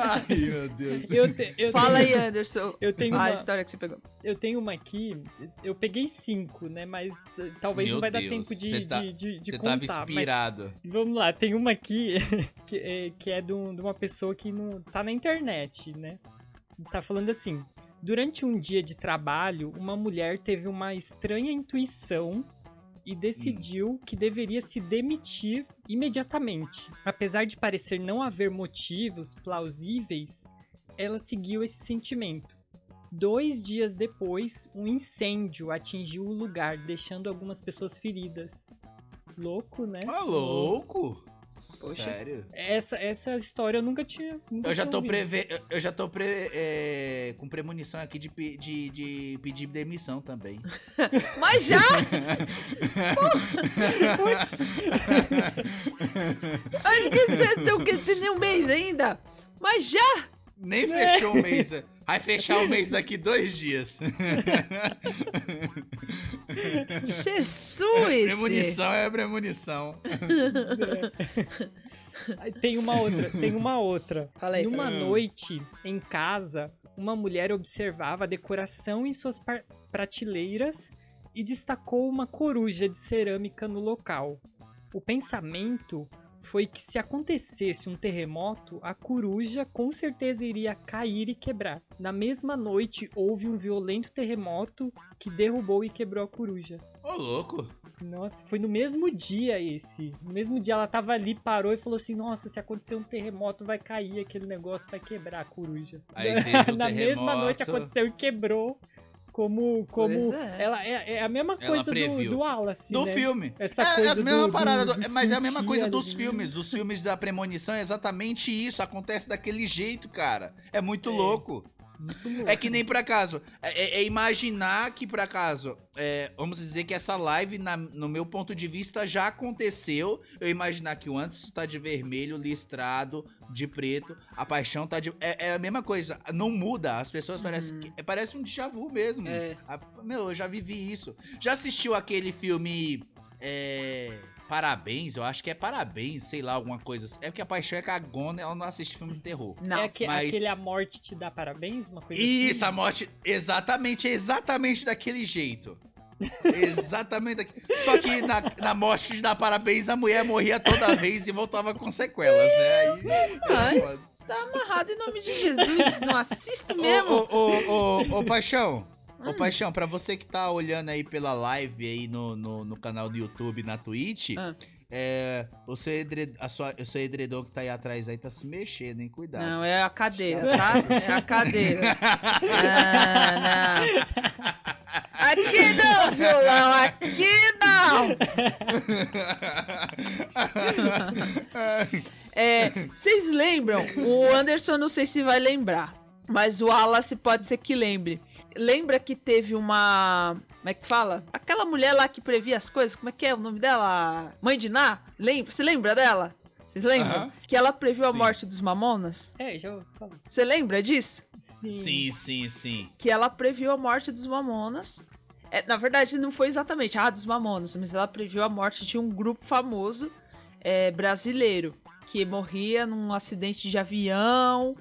Ai, meu Deus. Eu, te- eu Fala tenho, aí, Anderson. Eu tenho, Ah, uma, a história que você pegou. eu tenho uma aqui, eu peguei cinco, né? Mas eh, talvez Meu não vai dar Deus, tempo de, tá- de, de, de Você contar. tava mas inspirado. Vamos lá, tem uma aqui que é, que é de, um- de uma pessoa que não tá na internet, né? Tá falando assim: durante um dia de trabalho, uma mulher teve uma estranha intuição e decidiu que deveria se demitir imediatamente. Apesar de parecer não haver motivos plausíveis, ela seguiu esse sentimento. Dois dias depois, um incêndio atingiu o lugar, deixando algumas pessoas feridas. Louco, né? Ô, louco? Poxa. Sério? Essa, essa história eu nunca tinha. Nunca Eu já tinha tô preve... eu- já tô pre... é, com premonição aqui de, pe- de, de pedir demissão também. Mas já! Acho que você tem um mês ainda. Mas já! Nem fechou o mês. Vai fechar o mês daqui dois dias. Jesus! premonição é premonição. Aí Tem uma outra, tem uma outra. Fala aí, Numa noite, em casa, uma mulher observava a decoração em suas prateleiras e destacou uma coruja de cerâmica no local. O pensamento foi que se acontecesse um terremoto, a coruja com certeza iria cair e quebrar. Na mesma noite, houve um violento terremoto que derrubou e quebrou a coruja. Ô, louco. Nossa, foi no mesmo dia esse. No mesmo dia ela tava ali, parou e falou assim: Nossa, se acontecer um terremoto, vai cair aquele negócio, vai quebrar a coruja. Aí Na mesma noite aconteceu e quebrou. Como, como é. ela é, é a mesma Ela coisa do, previu. do Wallace, Do né? filme. Essa é, coisa as mesmas do- paradas, do- do- mas é a mesma coisa ali, dos né? filmes. Os filmes da premonição é exatamente isso. Acontece daquele jeito, cara. É muito É. louco. É que nem por acaso. É, é- é imaginar que, por acaso, é, vamos dizer que essa live, na- no meu ponto de vista, já aconteceu. Eu imaginar que o Anderson tá de vermelho, listrado, de preto, a paixão tá de. É, é a mesma coisa. Não muda. As pessoas parecem. que- é, parece um déjà vu mesmo. A- meu, eu já vivi isso. Já assistiu aquele filme. É. Parabéns, eu acho que é parabéns, sei lá, alguma coisa assim. É porque a paixão é cagona, ela não assiste filme de terror. Não. é aque- mas- aquele A Morte Te Dá Parabéns? Uma coisa Isso, a assim? morte, exatamente, exatamente daquele jeito. exatamente daquele. Só que na, na morte de dar parabéns, a mulher morria toda vez e voltava com sequelas, né? Aí, Mas tá amarrado em nome de Jesus. Não assisto mesmo. Ô, ô, ô, ô, ô, Paixão. Hum. Ô, Paixão, pra você que tá olhando aí pela live aí no, no, no canal do YouTube, na Twitch, Ah. é, o, seu edred, a sua, o seu edredom que tá aí atrás aí tá se mexendo, hein? Cuidado. Não, é a cadeira, tá? É a cadeira. Ah, não. Aqui não, violão, aqui não! É, vocês lembram? O Anderson não sei se vai lembrar, mas o Wallace pode ser que lembre. Lembra que teve uma. Como é que fala? Aquela mulher lá que previa as coisas, como é que é o nome dela? Mãe de Ná? Lembra? Você lembra dela? Vocês lembram? Que ela previu a Sim. morte dos Mamonas? É, já vou falar. Você lembra disso? Sim. Sim, sim, sim. que ela previu a morte dos Mamonas. É, na verdade, não foi exatamente ah, dos Mamonas, mas ela previu a morte de um grupo famoso é, brasileiro que morria num acidente de avião.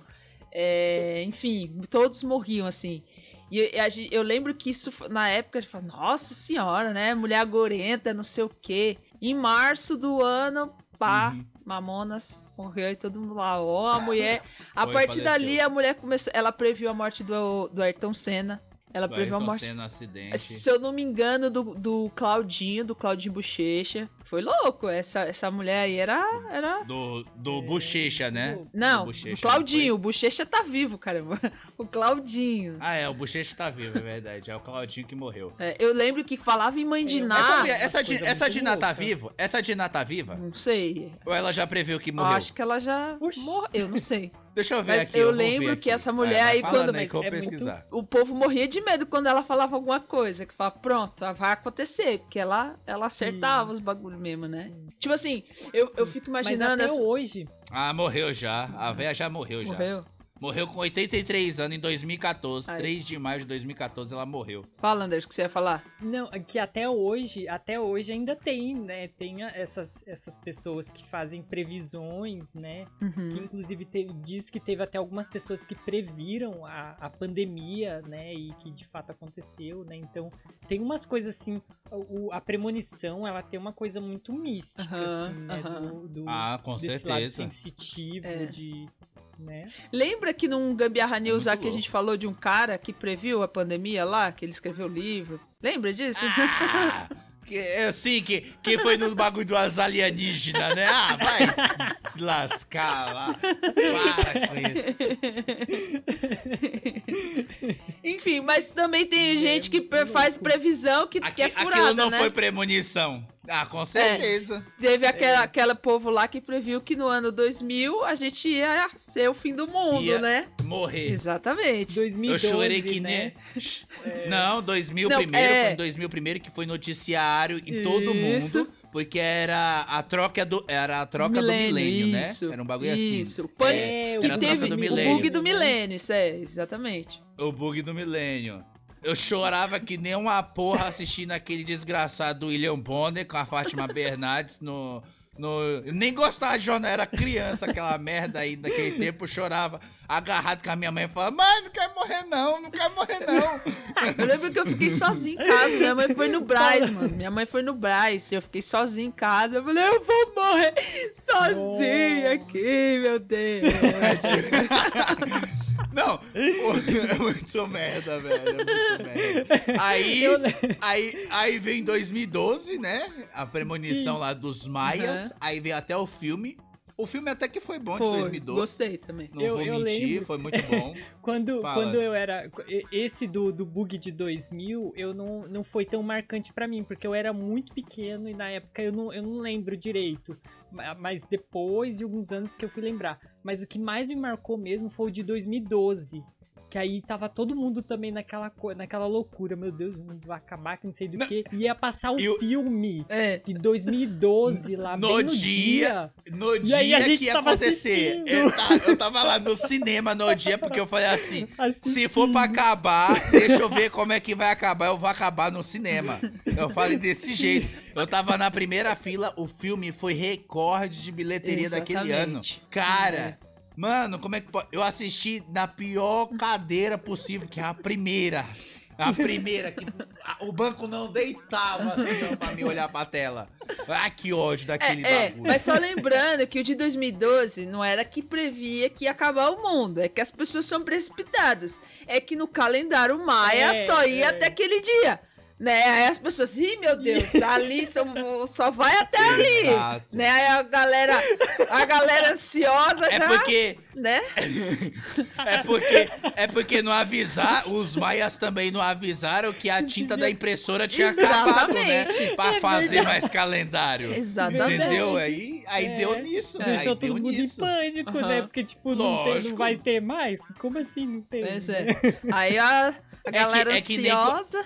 é, enfim, todos morriam assim. E eu, a eu lembro que isso, na época, a gente falou, nossa senhora, né? Mulher gorenta, não sei o quê. Em março do ano, pá, Uhum. Mamonas morreu e todo mundo lá, ó, a mulher. a Foi, partir faleceu. dali, a mulher começou. Ela previu a morte do, do Ayrton Senna. Ela Do previu a Ayrton morte. Senna, acidente. Se eu não me engano, do, do Claudinho, do Claudinho Bochecha. Foi louco. Essa, essa mulher aí era. era... Do, do Bochecha, né? Não, Bochecha, do Claudinho. não O Bochecha tá vivo, caramba. O Claudinho. Ah, é, o Bochecha tá vivo, é verdade. É o Claudinho que morreu. É, eu lembro que falava em Mãe de É, Ná. essa essa, essa muito Dina tá viva? Essa Dina tá viva? Não sei. Ou ela já previu que Eu morreu? acho que ela já morreu. Eu não sei. Deixa eu ver Mas aqui. eu ver lembro aqui. que essa mulher vai aí, quando- aí que eu é muito- pesquisar. O povo morria de medo quando ela falava alguma coisa. Que falava, pronto, vai acontecer. Porque ela, ela acertava os bagulho mesmo, né? Tipo assim, eu, eu fico Mas imaginando. até essa- hoje, Ah, morreu já. A véia já morreu já. Morreu. Morreu com 83 anos em 2014. Ai. 3 de maio de 2014 ela morreu. Fala, Anders, o que você ia falar? Não, é que até hoje, até hoje ainda tem, né? Tem essas, essas pessoas que fazem previsões, né? Uhum. Que inclusive teve- diz que teve até algumas pessoas que previram a, a pandemia, né? E que de fato aconteceu, né? Então tem umas coisas assim, o- a premonição, ela tem uma coisa muito mística, Aham, assim, né? aham. Do, do- Ah, com desse lado certeza. sensitivo, É. de. Né? Lembra que num Gambiarra News muito lá que a gente falou de um cara que previu a pandemia lá, que ele escreveu o livro? Lembra disso? Ah, que, é assim, que, que foi no bagulho dos alienígenas, né? Ah, vai se lascar lá. Para com isso. Enfim, mas também tem gente que faz previsão que, Aqui, que é aquilo furada, não né? foi premonição. Ah, com certeza. Teve aquela, aquela povo lá que previu que no ano 2000 a gente ia ser o fim do mundo, Ia- né? Morrer. Exatamente. 2012, Eu chorei que né? nem. Não, 2000 Não, primeiro, é. foi em 2000 primeiro que foi noticiário em todo Isso. mundo, porque era a troca do era a troca do milênio, né? isso, Era um bagulho Isso, assim. o pan- É, que era a teve troca do o milênio. bug do milênio, isso é, exatamente. O bug do milênio. Eu chorava que nem uma porra assistindo aquele desgraçado do William Bonner com a Fátima Bernardes no. no... eu Nem gostava de jornal, era criança, aquela merda aí naquele tempo, eu chorava agarrado com a minha mãe e falava, mãe, não quer morrer não, não quer morrer não. Eu lembro que eu fiquei sozinha em casa, minha mãe foi no Braz, mano. Minha mãe foi no Braz, eu fiquei sozinha em casa. Eu falei, eu vou morrer sozinha aqui, meu Deus. Não, é muito merda, velho. É muito merda. Aí, Eu aí, aí vem 2012, né? A premonição lá dos Maias. Uhum. Aí vem até o filme. O filme até que foi bom de Foi, 2012. gostei também. Não Eu- vou eu mentir, lembro. foi muito bom. Quando, Fala, quando eu era. Esse do, do bug de 2000, eu não, não foi tão marcante pra mim, porque eu era muito pequeno e na época eu não, eu não lembro direito. Ma- Mas depois de alguns anos que eu fui lembrar. Mas o que mais me marcou mesmo foi o de 2012. Que aí tava todo mundo também naquela, naquela loucura. Meu Deus, vai acabar, que não sei do Não. que. Ia passar o E o- filme É. de 2012 lá, No bem no dia- dia. No E aí a dia gente que ia tava acontecer, assistindo. eu, eu tava lá no cinema no dia, porque eu falei assim: se for pra assistindo. acabar, deixa eu ver como é que vai acabar. Eu vou acabar no cinema. Eu falei desse jeito. Eu tava na primeira fila, o filme foi recorde de bilheteria daquele ano. Exatamente. Cara, mano, como é que pode? Eu assisti na pior cadeira possível, que é a primeira. A primeira, que a- o banco não deitava assim, ó, pra me olhar pra tela. Ah, que ódio daquele É, é, bagulho. mas só lembrando que o de 2012 não era que previa que ia acabar o mundo, é que as pessoas são precipitadas. É que no calendário Maia É, só ia é. até aquele dia. Né? Aí as pessoas, ih, meu Deus, ali só, só vai até ali. Exato. Né? Aí a galera, a galera ansiosa É já, porque, né? é porque, é porque não avisar, os maias também não avisaram que a tinta da impressora tinha acabado, né? Exatamente. Pra É fazer verdade. mais calendário. Exatamente. Entendeu? Aí, aí É. deu nisso. Deixou aí todo deu mundo nisso. em pânico, Aham. né? Porque, tipo, não, tem- não vai ter mais? Como assim não tem? Pois é. Aí a, a galera é que nem co- ansiosa.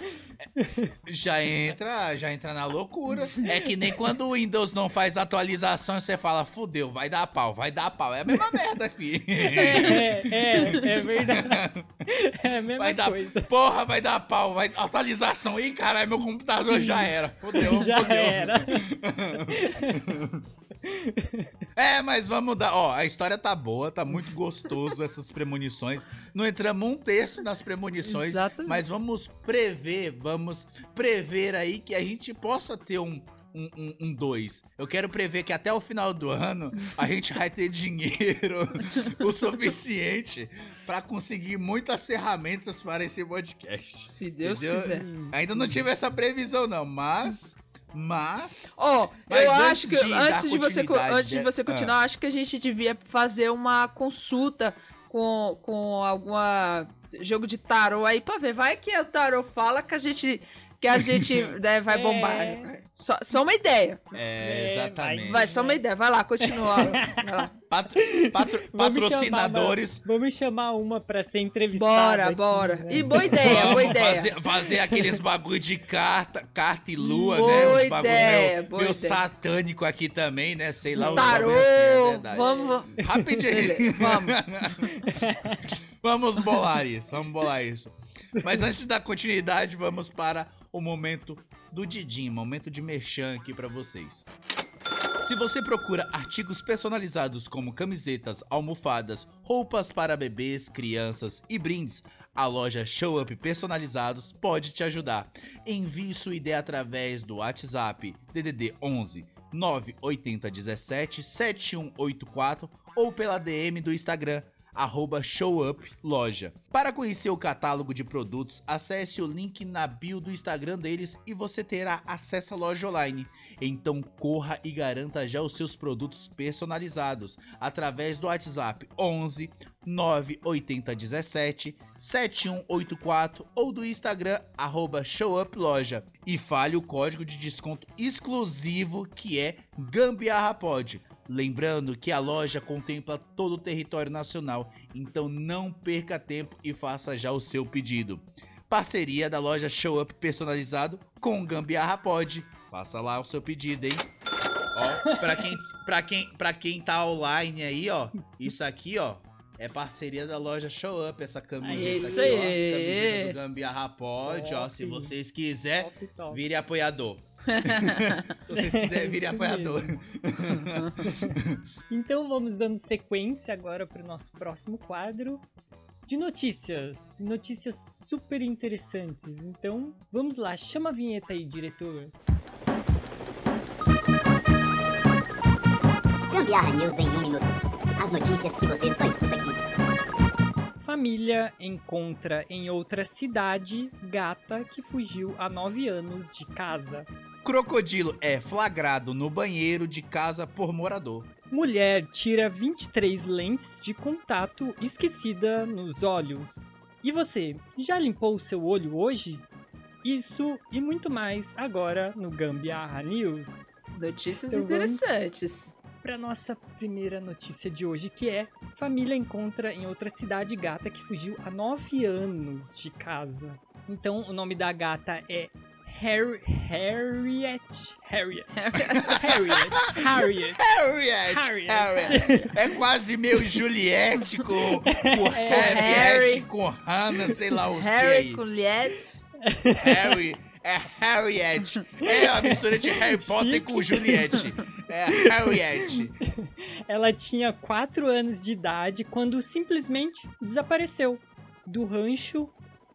Já entra, já entra na loucura. É que nem quando o Windows não faz atualização você fala, fudeu, vai dar pau, vai dar pau. É a mesma merda, filho. É, é, é verdade. É a mesma Vai dar, coisa. porra, vai dar pau, vai atualização. Ih, caralho, meu computador já era. Fudeu, Já fudeu. era. É, mas vamos dar. Ó, a história tá boa, tá muito gostoso essas premonições. Não entramos um terço nas premonições, Exatamente. mas vamos prever, vamos prever aí que a gente possa ter um. Um 2. Um, um dois. Eu quero prever que até o final do ano a gente vai ter dinheiro o suficiente pra conseguir muitas ferramentas para esse podcast. Se Deus Entendeu? quiser. Ainda não tive essa previsão, não, mas. Mas. Ó, Mas eu acho que de antes de você antes de você continuar, acho que a gente devia fazer uma consulta com, com alguma jogo de tarô aí pra ver. Vai que o tarô fala que a gente que a gente né, vai bombar. É. Só, só uma ideia. É, exatamente. Vai, só uma ideia. Vai lá, continua. Vai lá. Patro- patro- patrocinadores. Chamar, vamos chamar uma pra ser entrevistada. Bora, aqui, bora. né? E boa ideia, boa Vamos ideia. Fazer, fazer aqueles bagulho de carta, carta e lua, Boa né? Uns bagulho ideia, meio, boa meio ideia. satânico aqui também, né? Sei lá, os Tarô. assim, é vamos, Rapidinho. Beleza, vamos. vamos bolar isso, vamos bolar isso. Mas antes da continuidade, vamos para o momento do Didim, momento de merchan aqui pra vocês. Se você procura artigos personalizados como camisetas, almofadas, roupas para bebês, crianças e brindes, a loja Show Up Personalizados pode te ajudar. Envie sua ideia através do WhatsApp DDD 11 980 17 7184 ou pela DM do Instagram showuploja. Para conhecer o catálogo de produtos, acesse o link na bio do Instagram deles e você terá acesso à loja online. Então corra e garanta já os seus produtos personalizados através do WhatsApp 11 980 17 7184 ou do Instagram arroba showuploja e fale o código de desconto exclusivo que é GambiarraPod. Lembrando que a loja contempla todo o território nacional, então não perca tempo e faça já o seu pedido. Parceria da loja Show Up personalizado com Gambiarra Pod. Faça lá o seu pedido, hein? Ó, pra quem, pra quem, pra quem tá online aí, ó, isso aqui, ó, é parceria da loja Show Up, essa camiseta Isso aqui, ó. aí. Camiseta do Gambiarra Pod, ó, se Top. vocês quiserem, Top, top. vire apoiador. se vocês quiserem, vire Isso apoiador. Então vamos dando sequência agora para o nosso próximo quadro de notícias. Notícias super interessantes. Então vamos lá, chama a vinheta aí, diretor. Gambiarra News em um minuto. As notícias que você só escuta aqui. Família encontra em outra cidade gata que fugiu há nove anos de casa. Crocodilo é flagrado no banheiro de casa por morador. Mulher tira 23 lentes de contato esquecida nos olhos. E você, já limpou o seu olho hoje? Isso e muito mais agora no Gambiarra News. Notícias Então interessantes. Para nossa primeira notícia de hoje, que é: família encontra em outra cidade gata que fugiu há nove anos de casa. Então, o nome da gata é Harry, Harriet. Harriet. Harriet. Harriet. Harriet, Harriet. É quase meio Juliette com, com Harriet, Harry. com Hannah, sei lá os que Harry aí. com Liette. Harry, é Harriet. É a mistura de Harry Potter com Juliette. É Harriet. Ela tinha 4 anos de idade quando simplesmente desapareceu do rancho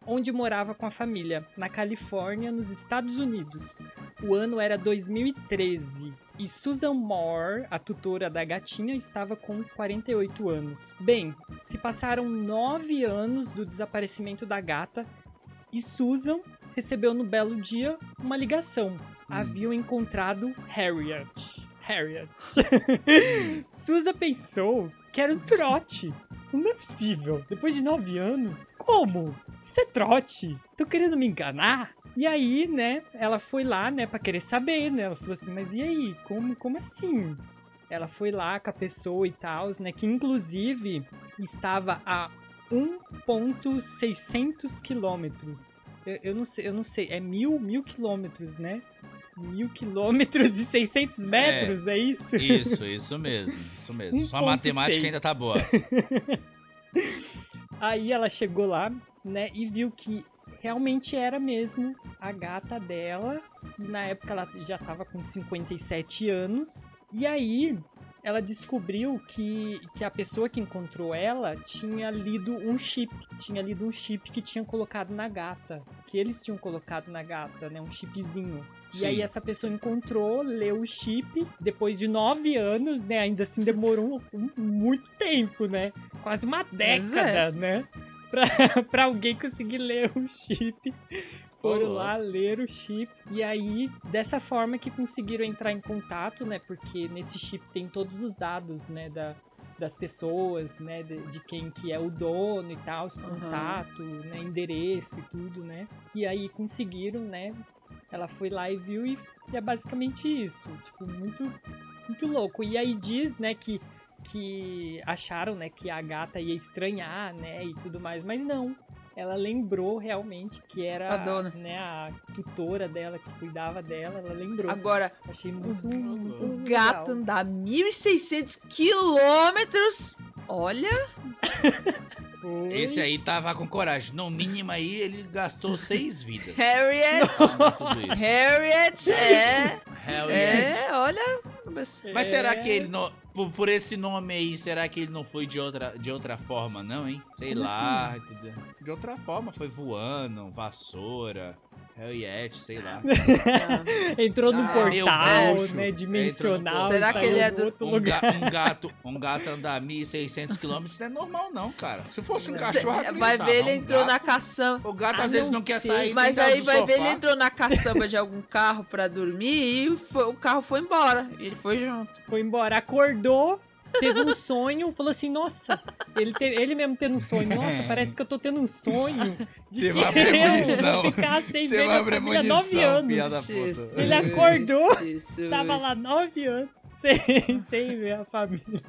onde morava com a família, na Califórnia, nos Estados Unidos. O ano era 2013 e Susan Moore, a tutora da gatinha, estava com 48 anos. Bem, se passaram 9 anos do desaparecimento da gata e Susan recebeu no belo dia uma ligação. Haviam encontrado Harriet. Harriet. Susan pensou que era um trote. Não é possível. Depois de nove anos? Como? Isso é trote. Tô querendo me enganar? E aí, né, ela foi lá, né, pra querer saber, né? Ela falou assim, mas e aí? Como, como assim? Ela foi lá com a pessoa e tal, né? Que inclusive estava a 1.600 quilômetros. Eu, eu não sei, eu não sei, é mil, mil quilômetros, né? Mil quilômetros e 600 metros, é, isso? Isso, isso mesmo, isso mesmo. Sua 1.6. matemática ainda tá boa. Aí ela chegou lá, né, e viu que realmente era mesmo a gata dela. Na época ela já tava com 57 anos. E aí ela descobriu que, que a pessoa que encontrou ela tinha lido um chip. Tinha lido um chip que tinham colocado na gata. Que eles tinham colocado na gata, né? Um chipzinho. E Sim. aí essa pessoa encontrou, leu o chip, depois de nove anos, né? Ainda assim demorou um- um- muito tempo, né? Quase uma Mas década, é. né? Pra, pra alguém conseguir ler o chip. Foram lá ler o chip. E aí, dessa forma que conseguiram entrar em contato, né? Porque nesse chip tem todos os dados, né? Da, das pessoas, né? De, de quem que é o dono e tal, os Aham. contato, né? Endereço e tudo, né? E aí conseguiram, né? Ela foi lá e viu e, e é basicamente isso. Tipo, muito, muito louco. E aí diz, né, que, que acharam, né, que a gata ia estranhar, né, e tudo mais. Mas não. Ela lembrou realmente que era A dona. né, a tutora dela, que cuidava dela. Ela lembrou. Agora, Achei muito, muito um legal. gato andar 1.600 quilômetros. Olha. Esse aí tava com coragem. No mínimo aí ele gastou seis vidas. Harriet. Tudo isso. Harriet é. Harriet. É, olha. Mas É. será que ele não. Por, por esse nome aí, será que ele não foi de outra, de outra forma, não, hein? Sei Como lá. entendeu? De outra forma, foi voando, vassoura, Harriet, sei lá. Entrou no Ah, meu portal, bruxo. né, dimensional. Entrou no Será que ele é do outro Um, lugar. ga- um gato, um gato andar 1.600 km, isso não é normal, não, cara. Se fosse um cachorro, eu Vai acreditava. ver, ele Um entrou na gato- caçamba. O gato Ah, às vezes não não quer sair Mas aí do vai ver, sofá. ele entrou na caçamba de algum carro pra dormir e foi- o carro foi embora. Ele foi junto. Foi embora, acordou, teve um sonho, falou assim, nossa, ele, te- ele mesmo tendo um sonho, nossa, parece que eu tô tendo um sonho de Teve que uma premonição. eu vou ficar sem Teve ver uma minha família nove anos. Ele acordou, Jesus. Tava lá nove anos sem, sem ver a família.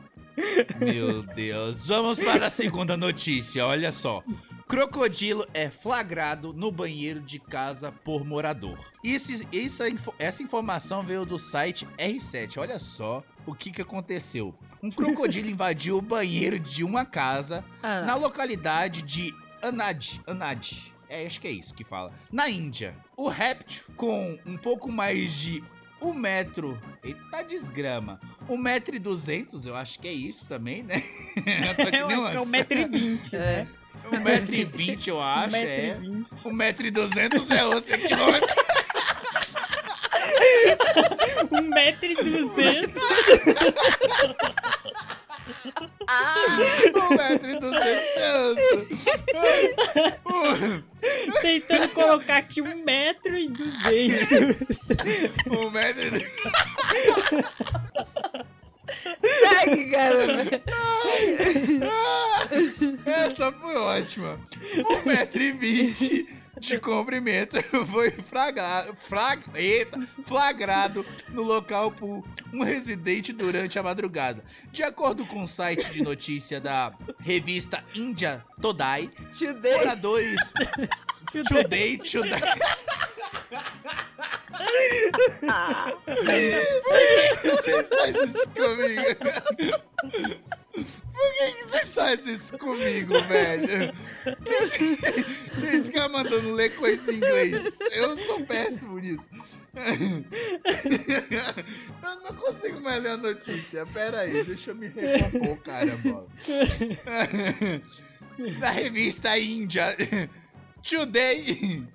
Meu Deus. Vamos para a segunda notícia, olha só. Crocodilo é flagrado no banheiro de casa por morador. Isso, isso- essa informação veio do site R7. Olha só o que, que aconteceu. Um crocodilo invadiu o banheiro de uma casa Ah, na localidade de Anad. Anad. É, acho que é isso que fala. Na Índia. O réptil, com um pouco mais de um metro. Eita desgrama. Um metro e duzentos, eu acho que é isso também, né? Eu acho que é um metro e vinte, né? Um metro e vinte, eu Um acho, metro e é. vinte. Um metro e duzentos é 11 quilômetros. Um metro e duzentos. ah, Um metro e duzentos é tentando colocar aqui um metro e duzentos. Um metro e... Segue, caramba. Ah, Essa foi ótima. Um metro e vinte de comprimento foi flagrado, frag, eita, flagrado no local por um residente durante a madrugada. De acordo com o site de notícia da revista India Todai, Today. moradores... Today, today. Por que vocês fazem isso comigo? Por que que vocês fazem isso comigo, velho? Vocês ficam mandando ler coisa em inglês. Eu sou péssimo nisso. Eu não consigo mais ler a notícia. Pera aí, deixa eu me recompor, caramba. Da revista Índia Today.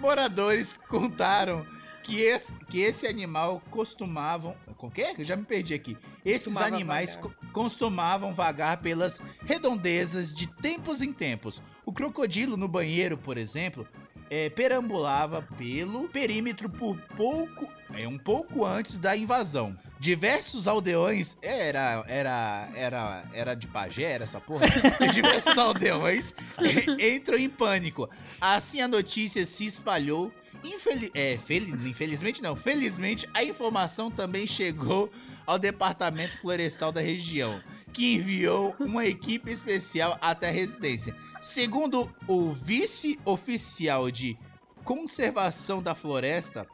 Moradores contaram que esse, que esse animal costumavam. Com quê? Eu já me perdi aqui. Esses Costumava animais vagar. co- costumavam vagar pelas redondezas de tempos em tempos. O crocodilo no banheiro, por exemplo, é, perambulava pelo perímetro por pouco. É um pouco antes da invasão. Diversos aldeões. Era. Era. Era. Era de pajé, era essa porra? Diversos aldeões entram em pânico. Assim a notícia se espalhou. Infeli é, fel- infelizmente não, felizmente a informação também chegou ao Departamento Florestal da região, que enviou uma equipe especial até a residência. Segundo o vice-oficial de conservação da floresta,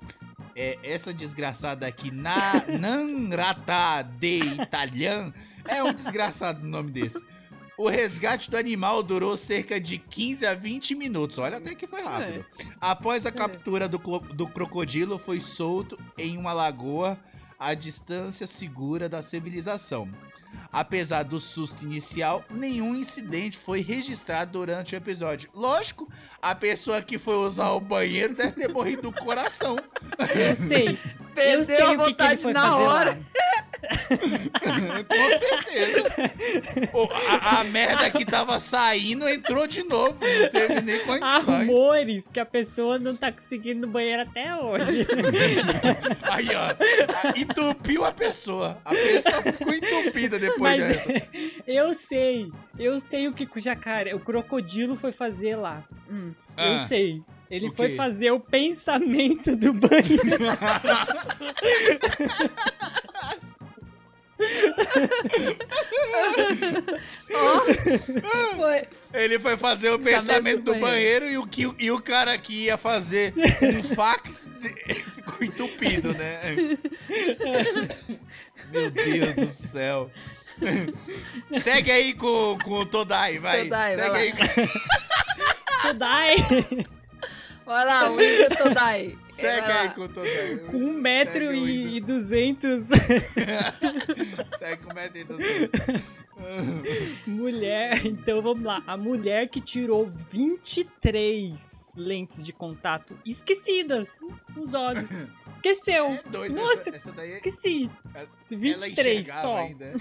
é, essa desgraçada aqui, na Nanrata de Italian, é um desgraçado o nome desse. O resgate do animal durou cerca de 15 a 20 minutos. Olha, até que foi rápido. Após a captura do, do crocodilo, foi solto em uma lagoa à distância segura da civilização. Apesar do susto inicial, nenhum incidente foi registrado durante o episódio. Lógico, a pessoa que foi usar o banheiro deve ter morrido do coração. Eu sei. eu Perdeu sei a o que, que vontade na hora. Com certeza. O- a, a merda que tava saindo entrou de novo. Não teve nem condições. Amores que a pessoa não tá conseguindo no banheiro até hoje. Aí, ó. Entupiu a pessoa. A pessoa ficou entupida depois Mas dessa. eu sei. Eu sei o que o jacaré, o crocodilo foi fazer lá. Hum. Eu Ah. sei. Ele foi quê? fazer o pensamento do banheiro. Foi. Ele foi fazer o pensamento do banheiro, e, o que, e o cara que ia fazer um fax de- ficou entupido, né? Meu Deus do céu. Segue aí com, com o Todai, vai. Todai, vai Segue lá. aí com, Todai, Vai lá, o Igor Todai. segue Vai aí com o Todai. com um metro e, e duzentos. Segue com metro e duzentos. Mulher, então vamos lá. A mulher que tirou 23 lentes de contato esquecidas nos olhos. Esqueceu. É doido, Nossa, essa, essa é- Esqueci. ela 23 enxergava só. ainda.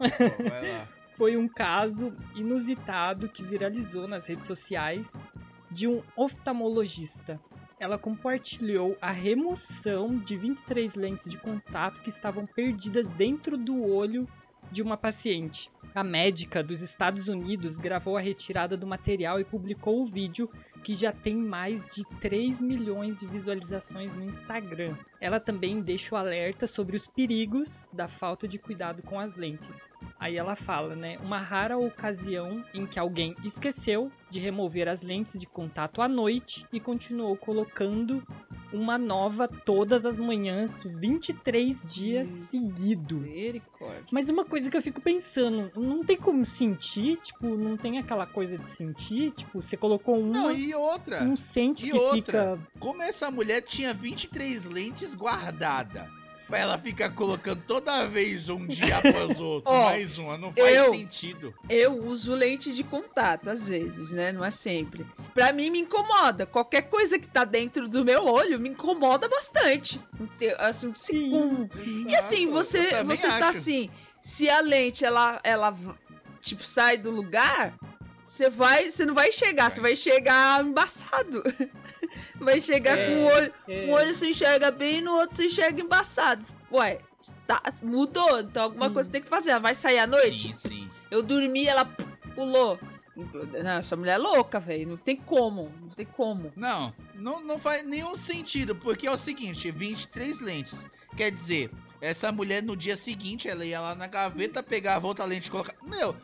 Lá. Foi um caso inusitado que viralizou nas redes sociais de um oftalmologista. Ela compartilhou a remoção de 23 lentes de contato que estavam perdidas dentro do olho de uma paciente. A médica dos Estados Unidos gravou a retirada do material e publicou o vídeo que já tem mais de 3 milhões de visualizações no Instagram. Ela também deixa o alerta sobre os perigos da falta de cuidado com as lentes. Aí ela fala, né? Uma rara ocasião em que alguém esqueceu de remover as lentes de contato à noite e continuou colocando uma nova todas as manhãs, 23 dias seguidos. Misericórdia. Mas uma coisa que eu fico pensando, não tem como sentir, tipo, não tem aquela coisa de sentir, tipo, você colocou uma, Não, e outra. não sente e que outra? fica Como essa mulher tinha 23 lentes guardadas. Pra ela ficar colocando toda vez um dia após outro, Ó, mais uma, não faz eu- sentido. Eu uso lente de contato às vezes, né? Não é sempre. Pra mim me incomoda. Qualquer coisa que tá dentro do meu olho me incomoda bastante. Assim, se com- E assim, você, você tá acho. assim, se a lente ela ela tipo sai do lugar, você vai, você não vai chegar, você vai chegar embaçado. Vai chegar É, com o olho, é. um olho se enxerga bem e no outro se enxerga embaçado. Ué, tá, mudou, então alguma Sim. coisa tem que fazer. Ela vai sair à noite? Sim, sim. Eu dormi, ela pulou. Não, essa mulher é louca, velho. Não tem como. Não tem como. Não, não, não faz nenhum sentido, porque é o seguinte, 23 lentes. Quer dizer, essa mulher no dia seguinte, ela ia lá na gaveta, pegava outra lente e colocava... Meu,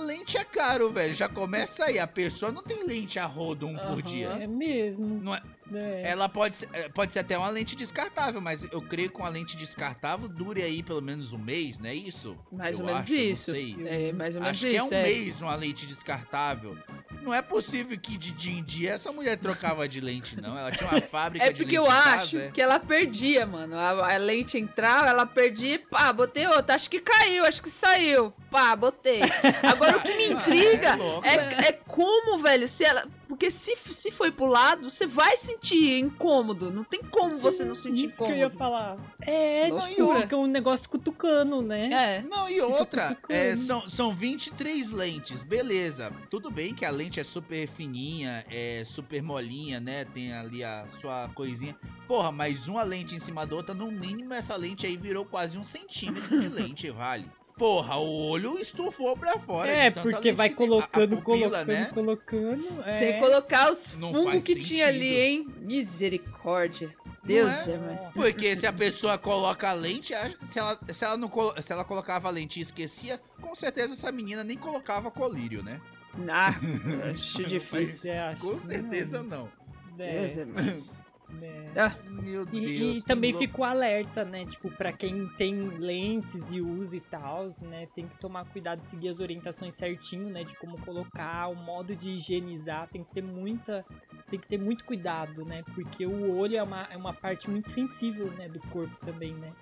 lente é caro, velho. Já começa aí. A pessoa não tem lente a rodo um por Aham. dia. É mesmo. Não é, né? ela pode ser, é, pode ser até uma lente descartável, mas eu creio que uma lente descartável dure aí pelo menos um mês, não é isso? Mais Eu ou menos acho, não isso. sei. É, mais ou menos Acho que é isso. um é. mês uma lente descartável. Não é possível que de dia em dia essa mulher trocava de lente, não. Ela tinha uma fábrica É de porque lente eu em acho casa, é. que ela perdia, mano. A, a lente entrava, ela perdia e pá, botei outra. Acho que caiu, acho que saiu. Pá, botei. Agora o que me intriga é é, né? é como, velho, se ela. Porque se, se foi pro lado, você vai sentir incômodo. Não tem como você não sentir Isso que eu ia incômodo. falar. É, Não, tipo, fica um negócio cutucando, né? É. Não, e outra, é, são, são 23 lentes, beleza. Tudo bem que a lente é super fininha, é super molinha, né? Tem ali a sua coisinha. Porra, mas uma lente em cima da outra, no mínimo essa lente aí virou quase um centímetro de lente, vale. Porra, o olho estufou pra fora. É, porque vai tem. A- a colocando, pupila, colocando, né? colocando. É. Sem colocar os fungos que tinha ali, sentido. hein? Misericórdia. Deus é? é mais. Porque se a pessoa coloca a lente, se ela, se ela, não, se ela colocava a lente e esquecia, com certeza essa menina nem colocava colírio, né? Ah, acho difícil. Você acha? Com certeza não. É, Deus é mais. Né? Ah, Meu E, Deus. e também louco. fico alerta, né? Tipo, pra quem tem lentes e usa e tal, né? Tem que tomar cuidado e seguir as orientações certinho, né? De como colocar, o modo de higienizar. Tem que ter muita. Tem que ter muito cuidado, né? Porque o olho é uma, é uma parte muito sensível, né? Do corpo também, né?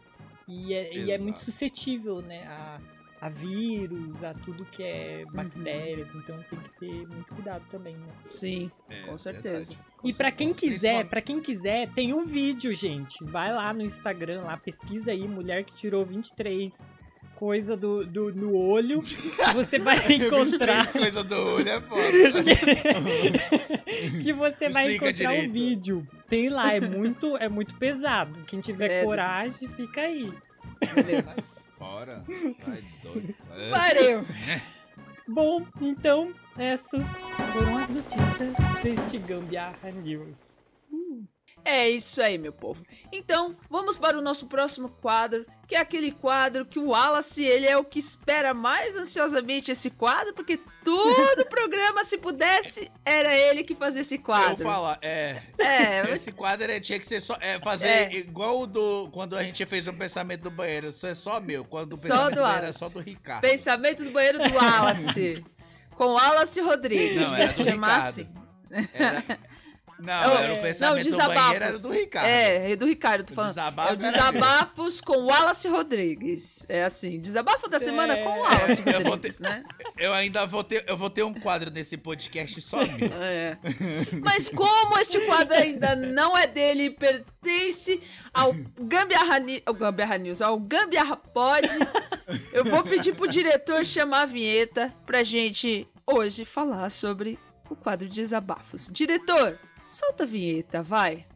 E é, e é muito suscetível, né? A, a vírus, a tudo que é bactérias. Então tem que ter muito cuidado também, né? sim, É, com certeza. verdade. E pra quem quiser, para quem quiser, tem um vídeo, gente. Vai lá no Instagram, lá pesquisa aí mulher que tirou 23 coisa do, do no olho. que Você vai encontrar Três coisas do olho é foda. que você vai Explica encontrar direito. um vídeo. Tem lá, é muito é muito pesado. Quem tiver Credo. coragem, fica aí. Beleza. Sai fora. Sai doido. sai- Valeu. Bom, então essas foram as notícias deste Gambiarra News. É isso aí, meu povo. Então, vamos para o nosso próximo quadro, que é aquele quadro que o Wallace, ele é o que espera mais ansiosamente esse quadro, porque todo programa, se pudesse, era ele que fazia esse Eu quadro. falar, é. É, Esse quadro é, tinha que ser só. É, fazer É. igual o do. Quando a gente fez um pensamento do banheiro. Isso é só meu. Quando o Só pensamento do do banheiro é só do Ricardo. pensamento do banheiro do Wallace. com Wallace Rodrigues. Não, era se do chamasse. Era- Não, É, era o não, pensamento do desabafos. banheiro, era do Ricardo. É, é do Ricardo, tô O falando. desabafo é o era Desabafos com Wallace Rodrigues. É assim, desabafo da semana É. com Wallace Eu vou Rodrigues, né? Eu ainda vou ter, eu vou ter um quadro nesse podcast só meu. É. Mas como este quadro ainda não é dele e pertence ao Gambiarra, ao Gambiarra News, ao Gambiarra Pod, eu vou pedir pro diretor chamar a vinheta pra gente hoje falar sobre o quadro de desabafos. Diretor, solta a vinheta, vai.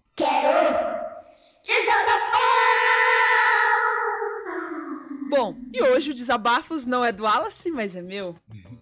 Bom, e hoje o Desabafos não é do Wallace, mas é meu.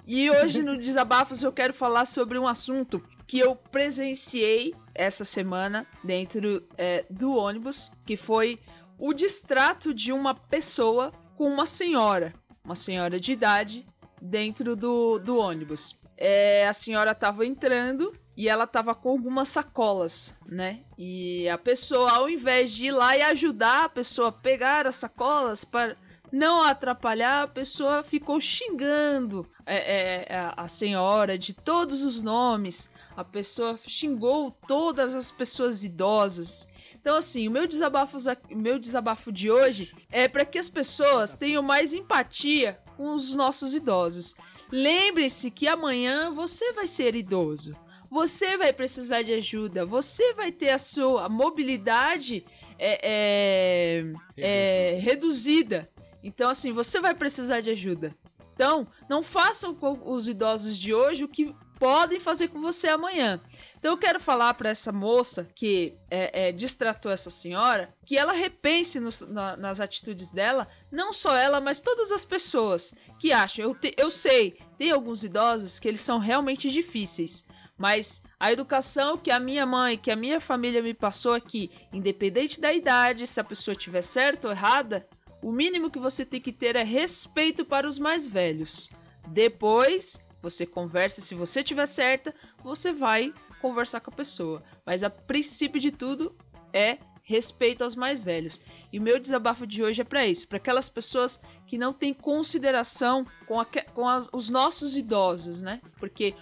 E hoje no Desabafos eu quero falar sobre um assunto que eu presenciei essa semana dentro é, do ônibus, que foi o distrato de uma pessoa com uma senhora, uma senhora de idade, dentro do, do ônibus. É, a senhora estava entrando e ela estava com algumas sacolas, né? E a pessoa, ao invés de ir lá e ajudar a pessoa a pegar as sacolas para não atrapalhar, a pessoa ficou xingando é, é, a- a senhora de todos os nomes. A pessoa xingou todas as pessoas idosas. Então, assim, o meu desabafo, meu desabafo de hoje é para que as pessoas tenham mais empatia com os nossos idosos. Lembre-se que amanhã você vai ser idoso. Você vai precisar de ajuda. Você vai ter a sua mobilidade é, é, é, reduzida. Então, assim, você vai precisar de ajuda. Então, não façam com os idosos de hoje o que podem fazer com você amanhã. Então eu quero falar para essa moça que é, é, distratou essa senhora que ela repense na- nas atitudes dela, não só ela, mas todas as pessoas que acham. Eu, te- eu sei, tem alguns idosos que eles são realmente difíceis, mas a educação que a minha mãe, que a minha família me passou aqui, independente da idade, se a pessoa estiver certa ou errada, o mínimo que você tem que ter é respeito para os mais velhos. Depois, você conversa, se você tiver certa, você vai conversar com a pessoa. Mas a princípio de tudo é respeito aos mais velhos. E o meu desabafo de hoje é para isso, para aquelas pessoas que não têm consideração com, aque- com as- os nossos idosos, né? Porque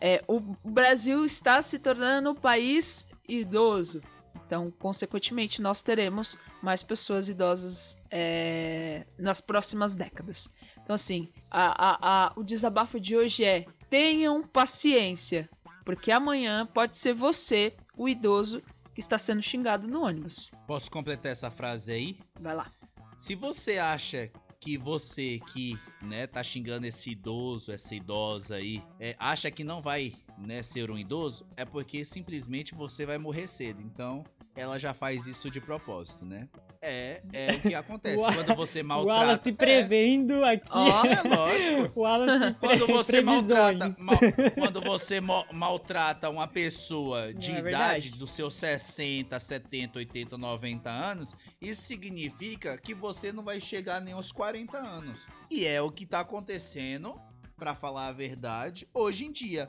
é, o Brasil está se tornando um país idoso. Então, consequentemente, nós teremos mais pessoas idosas é, nas próximas décadas. Então, assim, a- a- a- o desabafo de hoje é: tenham paciência, porque amanhã pode ser você, o idoso, que está sendo xingado no ônibus. Posso completar essa frase aí? Vai lá. Se você acha que você que, né, tá xingando esse idoso, essa idosa aí, é, acha que não vai, né, ser um idoso, é porque simplesmente você vai morrer cedo. Então, ela já faz isso de propósito, né? É, é o que acontece. Wa- Quando você O maltrata... Wallace é, prevendo aqui. Ó, é lógico. O Wallace pre... Quando você maltrata, mal- quando você mo- maltrata uma pessoa de É idade verdade. dos seus 60, 70, 80, 90 anos, isso significa que você não vai chegar nem aos 40 anos. E é o que tá acontecendo, pra falar a verdade, hoje em dia.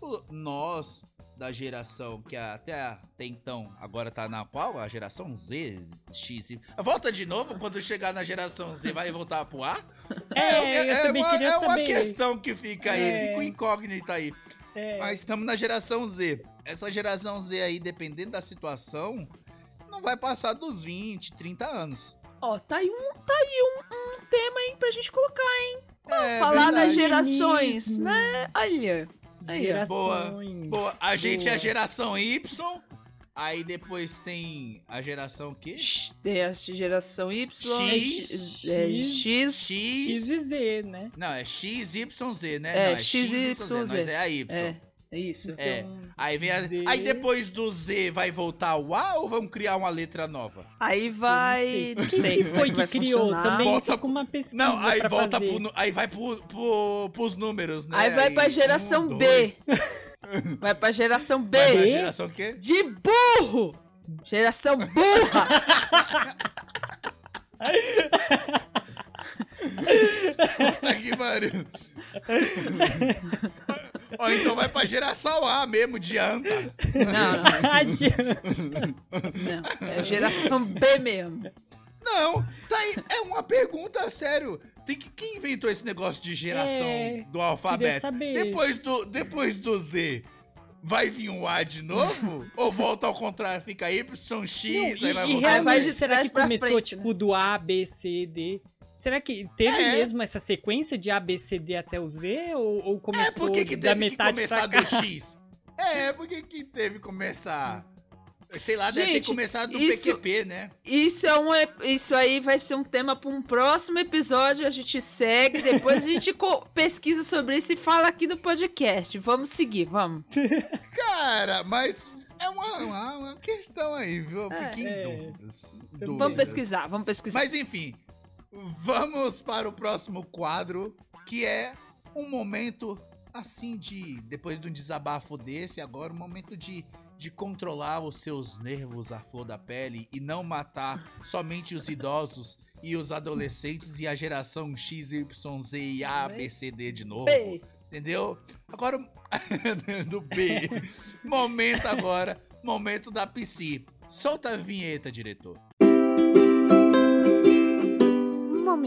O- Nós da geração que até até então agora tá na qual? A geração Z, X. Volta de novo quando chegar na geração Z vai voltar pro A? É, eu também uma, queria é uma saber. questão que fica aí, É. fica incógnito aí. É, Mas estamos na geração Z. Essa geração Z aí, dependendo da situação, não vai passar dos 20, 30 anos. ó, tá aí um, tá aí um, um tema aí pra gente colocar, hein? É, Falar das verdade. gerações, Feminismo. né? Olha. Aí, gerações. Boa, a gente é a Boa. geração Y, aí depois tem a geração o quê? X- Tem a geração Y, X, é, X, X X. e Z, né? Não, é XYZ, né? É, não, é XYZ, XYZ. mas é a Y. é, é isso. É. Então, Aí vem a- Z. aí depois do Z vai voltar o A ou vamos criar uma letra nova? Aí vai, não Quem sei, que como é foi que vai criou? funcionar. Também Volta fica uma pesquisa Não, aí pra volta fazer. pro, aí vai pro, pro, pros números, né? Aí vai pra geração um, B. Vai pra geração B. Vai pra geração o quê? De burro! Geração burra! Puta que pariu. Ó, então vai pra geração A mesmo, de anta. Não, Adianta. não. É geração B mesmo. Não, tá aí, é uma pergunta sério. Tem que, quem inventou esse negócio de geração É, do alfabeto? saber. Depois do, depois do Z, vai vir um A de novo? Ou volta ao contrário, fica Y, X, Não, aí vai e, e voltar. Aí realmente, vai de será trás que pra começou, frente, tipo, do A, B, C, D? Será que teve É. mesmo essa sequência de A, B, C, D até o Z? Ou, ou É, começou por que, que da teve que metade começar do? X? É, por que, que teve que começar? Sei lá, deve ter Gente, começado do isso- PQP, né? Isso, é um, isso aí vai ser um tema para um próximo episódio. A gente segue, depois a gente pesquisa sobre isso e fala aqui no podcast. Vamos seguir, vamos. Cara, mas é uma, uma, uma questão aí, viu? Eu É. fiquei em É. dúvidas. Vamos dúvidas. pesquisar, vamos pesquisar. Mas enfim, vamos para o próximo quadro, que é um momento assim de. Depois de um desabafo desse, agora um momento de, de controlar os seus nervos à flor da pele e não matar somente os idosos e os adolescentes e a geração X, Y, Z e A, B, C, D de novo. B. Entendeu? Agora, do B. momento agora, momento da PC. Solta a vinheta, diretor.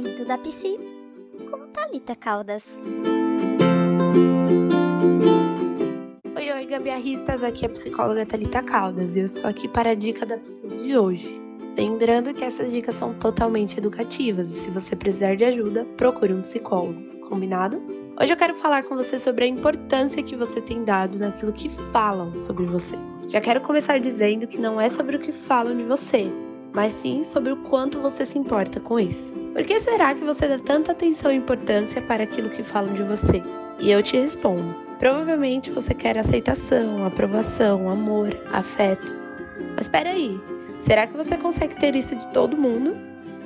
Da psi com Thalita Caldas. Oi, oi, gambiarristas, aqui é a psicóloga Thalita Caldas e eu estou aqui para a dica da psi de hoje. Lembrando que essas dicas são totalmente educativas e se você precisar de ajuda, procure um psicólogo, combinado? Hoje eu quero falar com você sobre a importância que você tem dado naquilo que falam sobre você. Já quero começar dizendo que não é sobre o que falam de você, mas sim sobre o quanto você se importa com isso. Por que será que você dá tanta atenção e importância para aquilo que falam de você? E eu te respondo: provavelmente você quer aceitação, aprovação, amor, afeto. Mas espera aí, será que você consegue ter isso de todo mundo?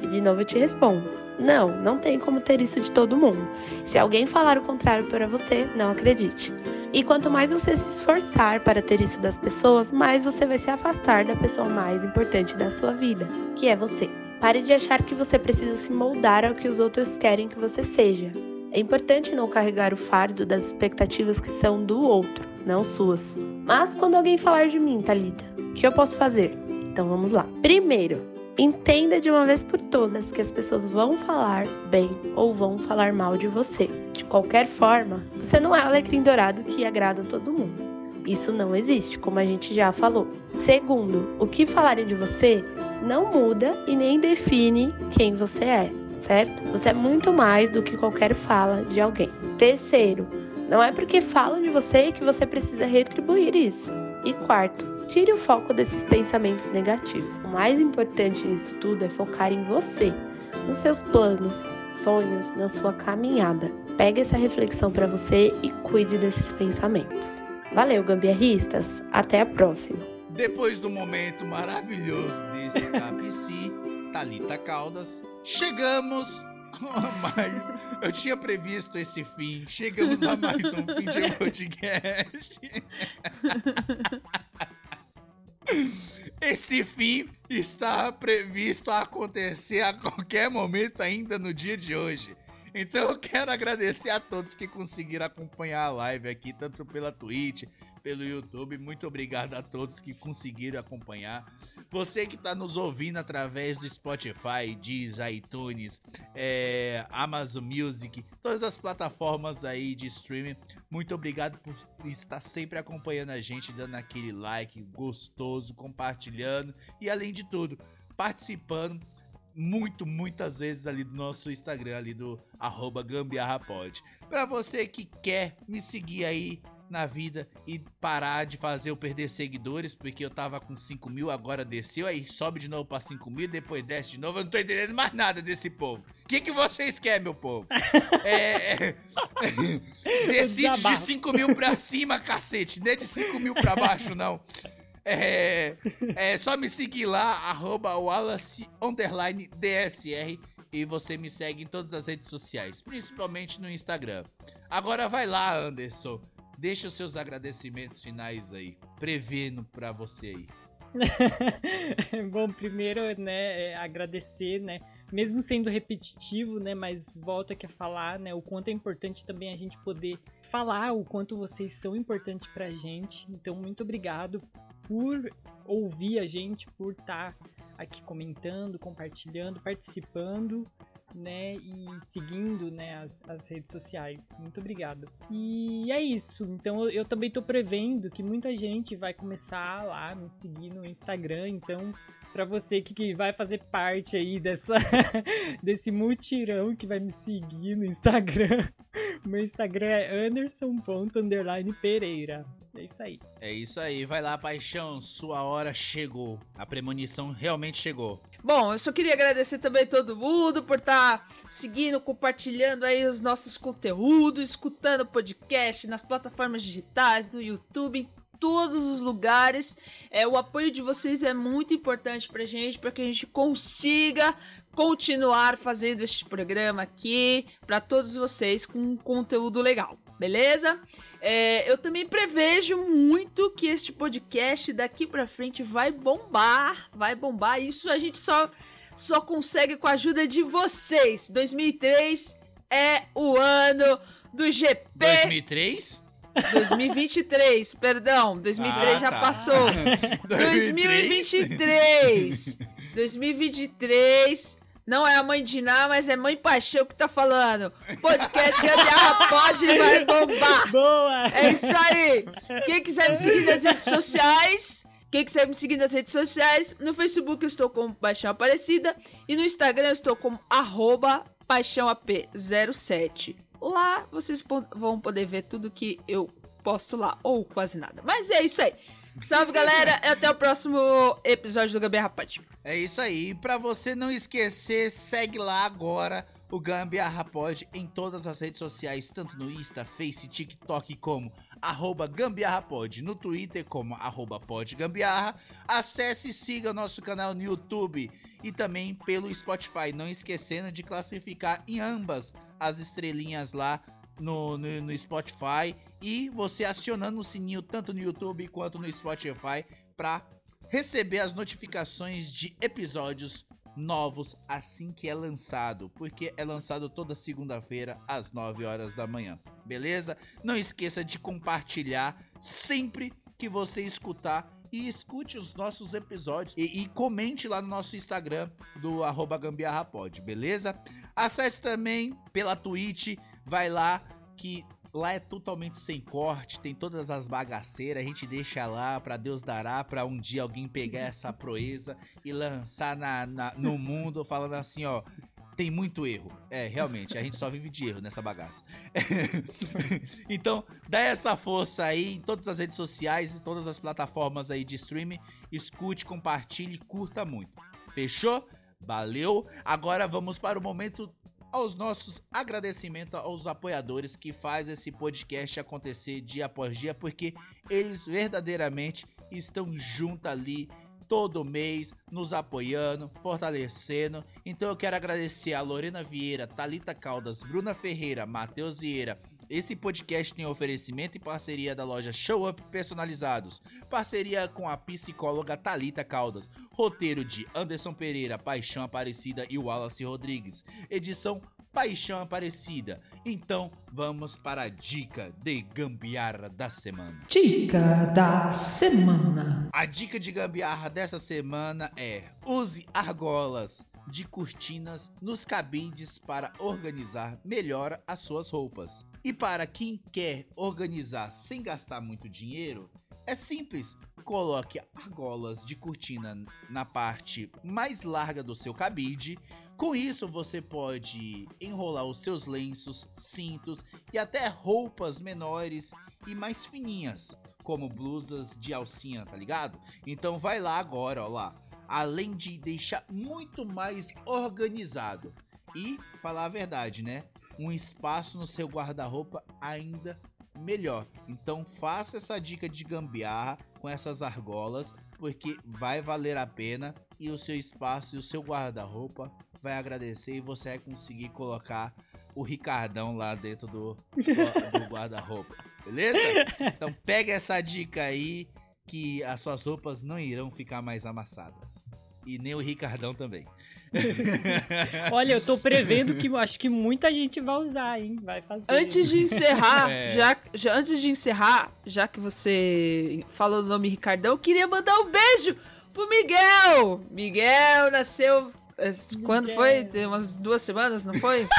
E de novo eu te respondo: não, não tem como ter isso de todo mundo. Se alguém falar o contrário para você, não acredite. E quanto mais você se esforçar para ter isso das pessoas, mais você vai se afastar da pessoa mais importante da sua vida, que é você. Pare de achar que você precisa se moldar ao que os outros querem que você seja. É importante não carregar o fardo das expectativas que são do outro, não suas. Mas quando alguém falar de mim, Talita, o que eu posso fazer? Então vamos lá. Primeiro, Entenda de uma vez por todas que as pessoas vão falar bem ou vão falar mal de você. De qualquer forma, você não é o alecrim dourado que agrada todo mundo. Isso não existe, como a gente já falou. Segundo, o que falarem de você não muda e nem define quem você é, certo? Você é muito mais do que qualquer fala de alguém. Terceiro, não é porque falam de você que você precisa retribuir isso. E quarto, tire o foco desses pensamentos negativos. O mais importante nisso tudo é focar em você, nos seus planos, sonhos, na sua caminhada. Pegue essa reflexão para você e cuide desses pensamentos. Valeu, gambiarristas! Até a próxima! Depois do momento maravilhoso desse KPC, Talita Caldas, chegamos mas eu tinha previsto esse fim. Chegamos a mais um fim de podcast. Esse fim está previsto a acontecer a qualquer momento ainda no dia de hoje. Então eu quero agradecer a todos que conseguiram acompanhar a live aqui, tanto pela Twitch, pelo YouTube. Muito obrigado a todos que conseguiram acompanhar. Você que está nos ouvindo através do Spotify, Deezer, iTunes, é, Amazon Music, todas as plataformas aí de streaming. Muito obrigado por estar sempre acompanhando a gente, dando aquele like gostoso, compartilhando e além de tudo, participando muito, muitas vezes ali do nosso Instagram, ali do arroba gambiarrapod. Pra você que quer me seguir aí na vida e parar de fazer eu perder seguidores, porque eu tava com 5 mil, agora desceu, aí sobe de novo pra 5 mil, depois desce de novo. Eu não tô entendendo mais nada desse povo. O que, que vocês querem, meu povo? É. é decide de 5 mil pra cima, cacete. Não é de 5 mil pra baixo, não. É, é só me seguir lá, arroba Wallace DSR e você me segue em todas as redes sociais, principalmente no Instagram. Agora vai lá, Anderson. Deixa os seus agradecimentos finais aí, prevendo para você aí. Bom, primeiro, né, é agradecer, né, mesmo sendo repetitivo, né, mas volto aqui a falar, né, o quanto é importante também a gente poder falar o quanto vocês são importantes pra gente. Então, muito obrigado por ouvir a gente, por estar tá aqui comentando, compartilhando, participando né, e seguindo, né, as, as redes sociais. Muito obrigado. E é isso. Então eu, também tô prevendo que muita gente vai começar lá me seguir no Instagram, então para você que, que, vai fazer parte aí dessa desse mutirão que vai me seguir no Instagram. Meu Instagram é anderson.pereira. É isso aí. É isso aí. Vai lá, paixão. Sua hora chegou. A premonição realmente chegou. Bom, eu só queria agradecer também todo mundo por estar tá seguindo, compartilhando aí os nossos conteúdos, escutando o podcast nas plataformas digitais, no YouTube, em todos os lugares. É, o apoio de vocês é muito importante pra gente, para que a gente consiga continuar fazendo este programa aqui para todos vocês com um conteúdo legal, beleza? É, eu também prevejo muito que este podcast daqui para frente vai bombar, vai bombar. Isso a gente só só consegue com a ajuda de vocês. 2003 é o ano do GP. 2003? 2023, perdão. 2003 ah, já tá. passou. 2023. 2023 não é a mãe de Ná, mas é mãe Paixão que tá falando. Podcast Gambiarra pode e vai bombar. Boa! É isso aí. Quem quiser me seguir nas redes sociais, quem quiser me seguir nas redes sociais, no Facebook eu estou como Paixão Aparecida e no Instagram eu estou como arroba paixãoap07. Lá vocês vão poder ver tudo que eu posto lá, ou quase nada. Mas é isso aí. Salve, galera. E até o próximo episódio do Gambiarra Pod. É isso aí. Pra você não esquecer, segue lá agora o Gambiarra Pod em todas as redes sociais, tanto no Insta, Face, TikTok como arroba Gambiarra Pod, no Twitter como arroba podgambiarra. Acesse e siga nosso canal no YouTube e também pelo Spotify. Não esquecendo de classificar em ambas as estrelinhas lá no, no, no Spotify e você acionando o sininho tanto no YouTube quanto no Spotify para receber as notificações de episódios novos assim que é lançado, porque é lançado toda segunda-feira às 9 horas da manhã. Beleza? Não esqueça de compartilhar sempre que você escutar e escute os nossos episódios e, e comente lá no nosso Instagram do gambiarrapod, beleza? Acesse também pela Twitch, vai lá que lá é totalmente sem corte, tem todas as bagaceiras, a gente deixa lá pra Deus dará, pra um dia alguém pegar essa proeza e lançar na, na- no mundo falando assim, ó. Tem muito erro. É, realmente, a gente só vive de erro nessa bagaça. então, dá essa força aí em todas as redes sociais e todas as plataformas aí de streaming. Escute, compartilhe, curta muito. Fechou? Valeu! Agora vamos para o momento aos nossos agradecimentos aos apoiadores que faz esse podcast acontecer dia após dia, porque eles verdadeiramente estão junto ali todo mês, nos apoiando, fortalecendo. Então eu quero agradecer a Lorena Vieira, Talita Caldas, Bruna Ferreira, Matheus Vieira. Esse podcast tem oferecimento e parceria da loja Show Up Personalizados, parceria com a psicóloga Talita Caldas, roteiro de Anderson Pereira, Paixão Aparecida e Wallace Rodrigues, edição Paixão Aparecida. Então vamos para a dica de gambiarra da semana. Dica da semana. A dica de gambiarra dessa semana é: use argolas de cortinas nos cabides para organizar melhor as suas roupas. E para quem quer organizar sem gastar muito dinheiro, é simples. Coloque argolas de cortina na parte mais larga do seu cabide. Com isso, você pode enrolar os seus lenços, cintos e até roupas menores e mais fininhas, como blusas de alcinha, tá ligado? Então vai lá agora, ó lá. Além de deixar muito mais organizado e falar a verdade, né? Um espaço no seu guarda-roupa ainda melhor. Então faça essa dica de gambiarra com essas argolas, porque vai valer a pena e o seu espaço e o seu guarda-roupa vai agradecer e você vai conseguir colocar o Ricardão lá dentro do, do- guarda-roupa. Beleza? Então pega essa dica aí que as suas roupas não irão ficar mais amassadas. E nem o Ricardão também. Olha, eu tô prevendo que acho que muita gente vai usar, hein? Vai fazer. Antes de encerrar, É. já, já- antes de encerrar, já que você falou o nome Ricardão, eu queria mandar um beijo pro Miguel. Miguel nasceu. eh, Quando Miguel. foi? Tem umas duas semanas, não foi?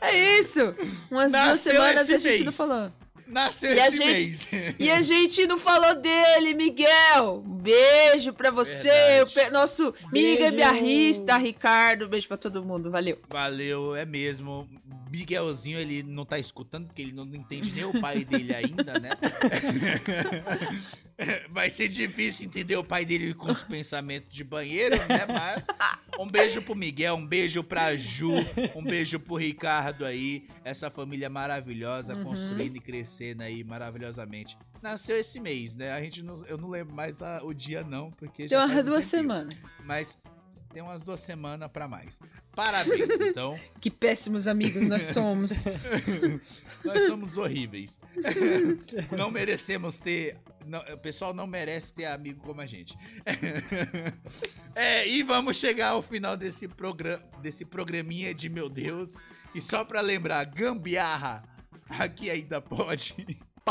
é isso. Umas duas Nasceu semanas esse e a gente não falou. Nasceu E a esse gente- mês. E a gente não falou dele, Miguel. Um beijo pra você, o pe- nosso mini Beijo. gambiarrista, Ricardo. Beijo pra todo mundo, valeu. Valeu, é mesmo. Miguelzinho, ele não tá escutando, porque ele não entende nem o pai dele ainda, né? Vai ser difícil entender o pai dele com os pensamentos de banheiro, né? Mas um beijo pro Miguel, um beijo pra Ju, um beijo pro Ricardo aí. Essa família maravilhosa, Uhum. construindo e crescendo aí maravilhosamente. Nasceu esse mês, né? A gente não, eu não lembro mais a- o dia, não, porque Tem já umas faz um duas semanas. Mas tem umas duas semanas pra mais. Parabéns, então. Que péssimos amigos nós somos. Nós somos horríveis. não merecemos ter. não- o pessoal não merece ter amigo como a gente. É, e vamos chegar ao final desse, programa, desse programinha de meu Deus. E só pra lembrar, gambiarra, aqui ainda pode.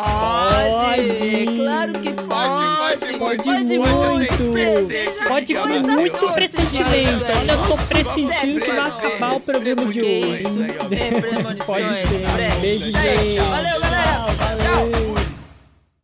Pode! Claro que pode! Pode, pode, Pode até muito. Pode com muito pressentimento. Olha, eu tô pressentindo que vai acabar o programa de hoje. É, premonições. Pode. Beijo, gente. Valeu, galera!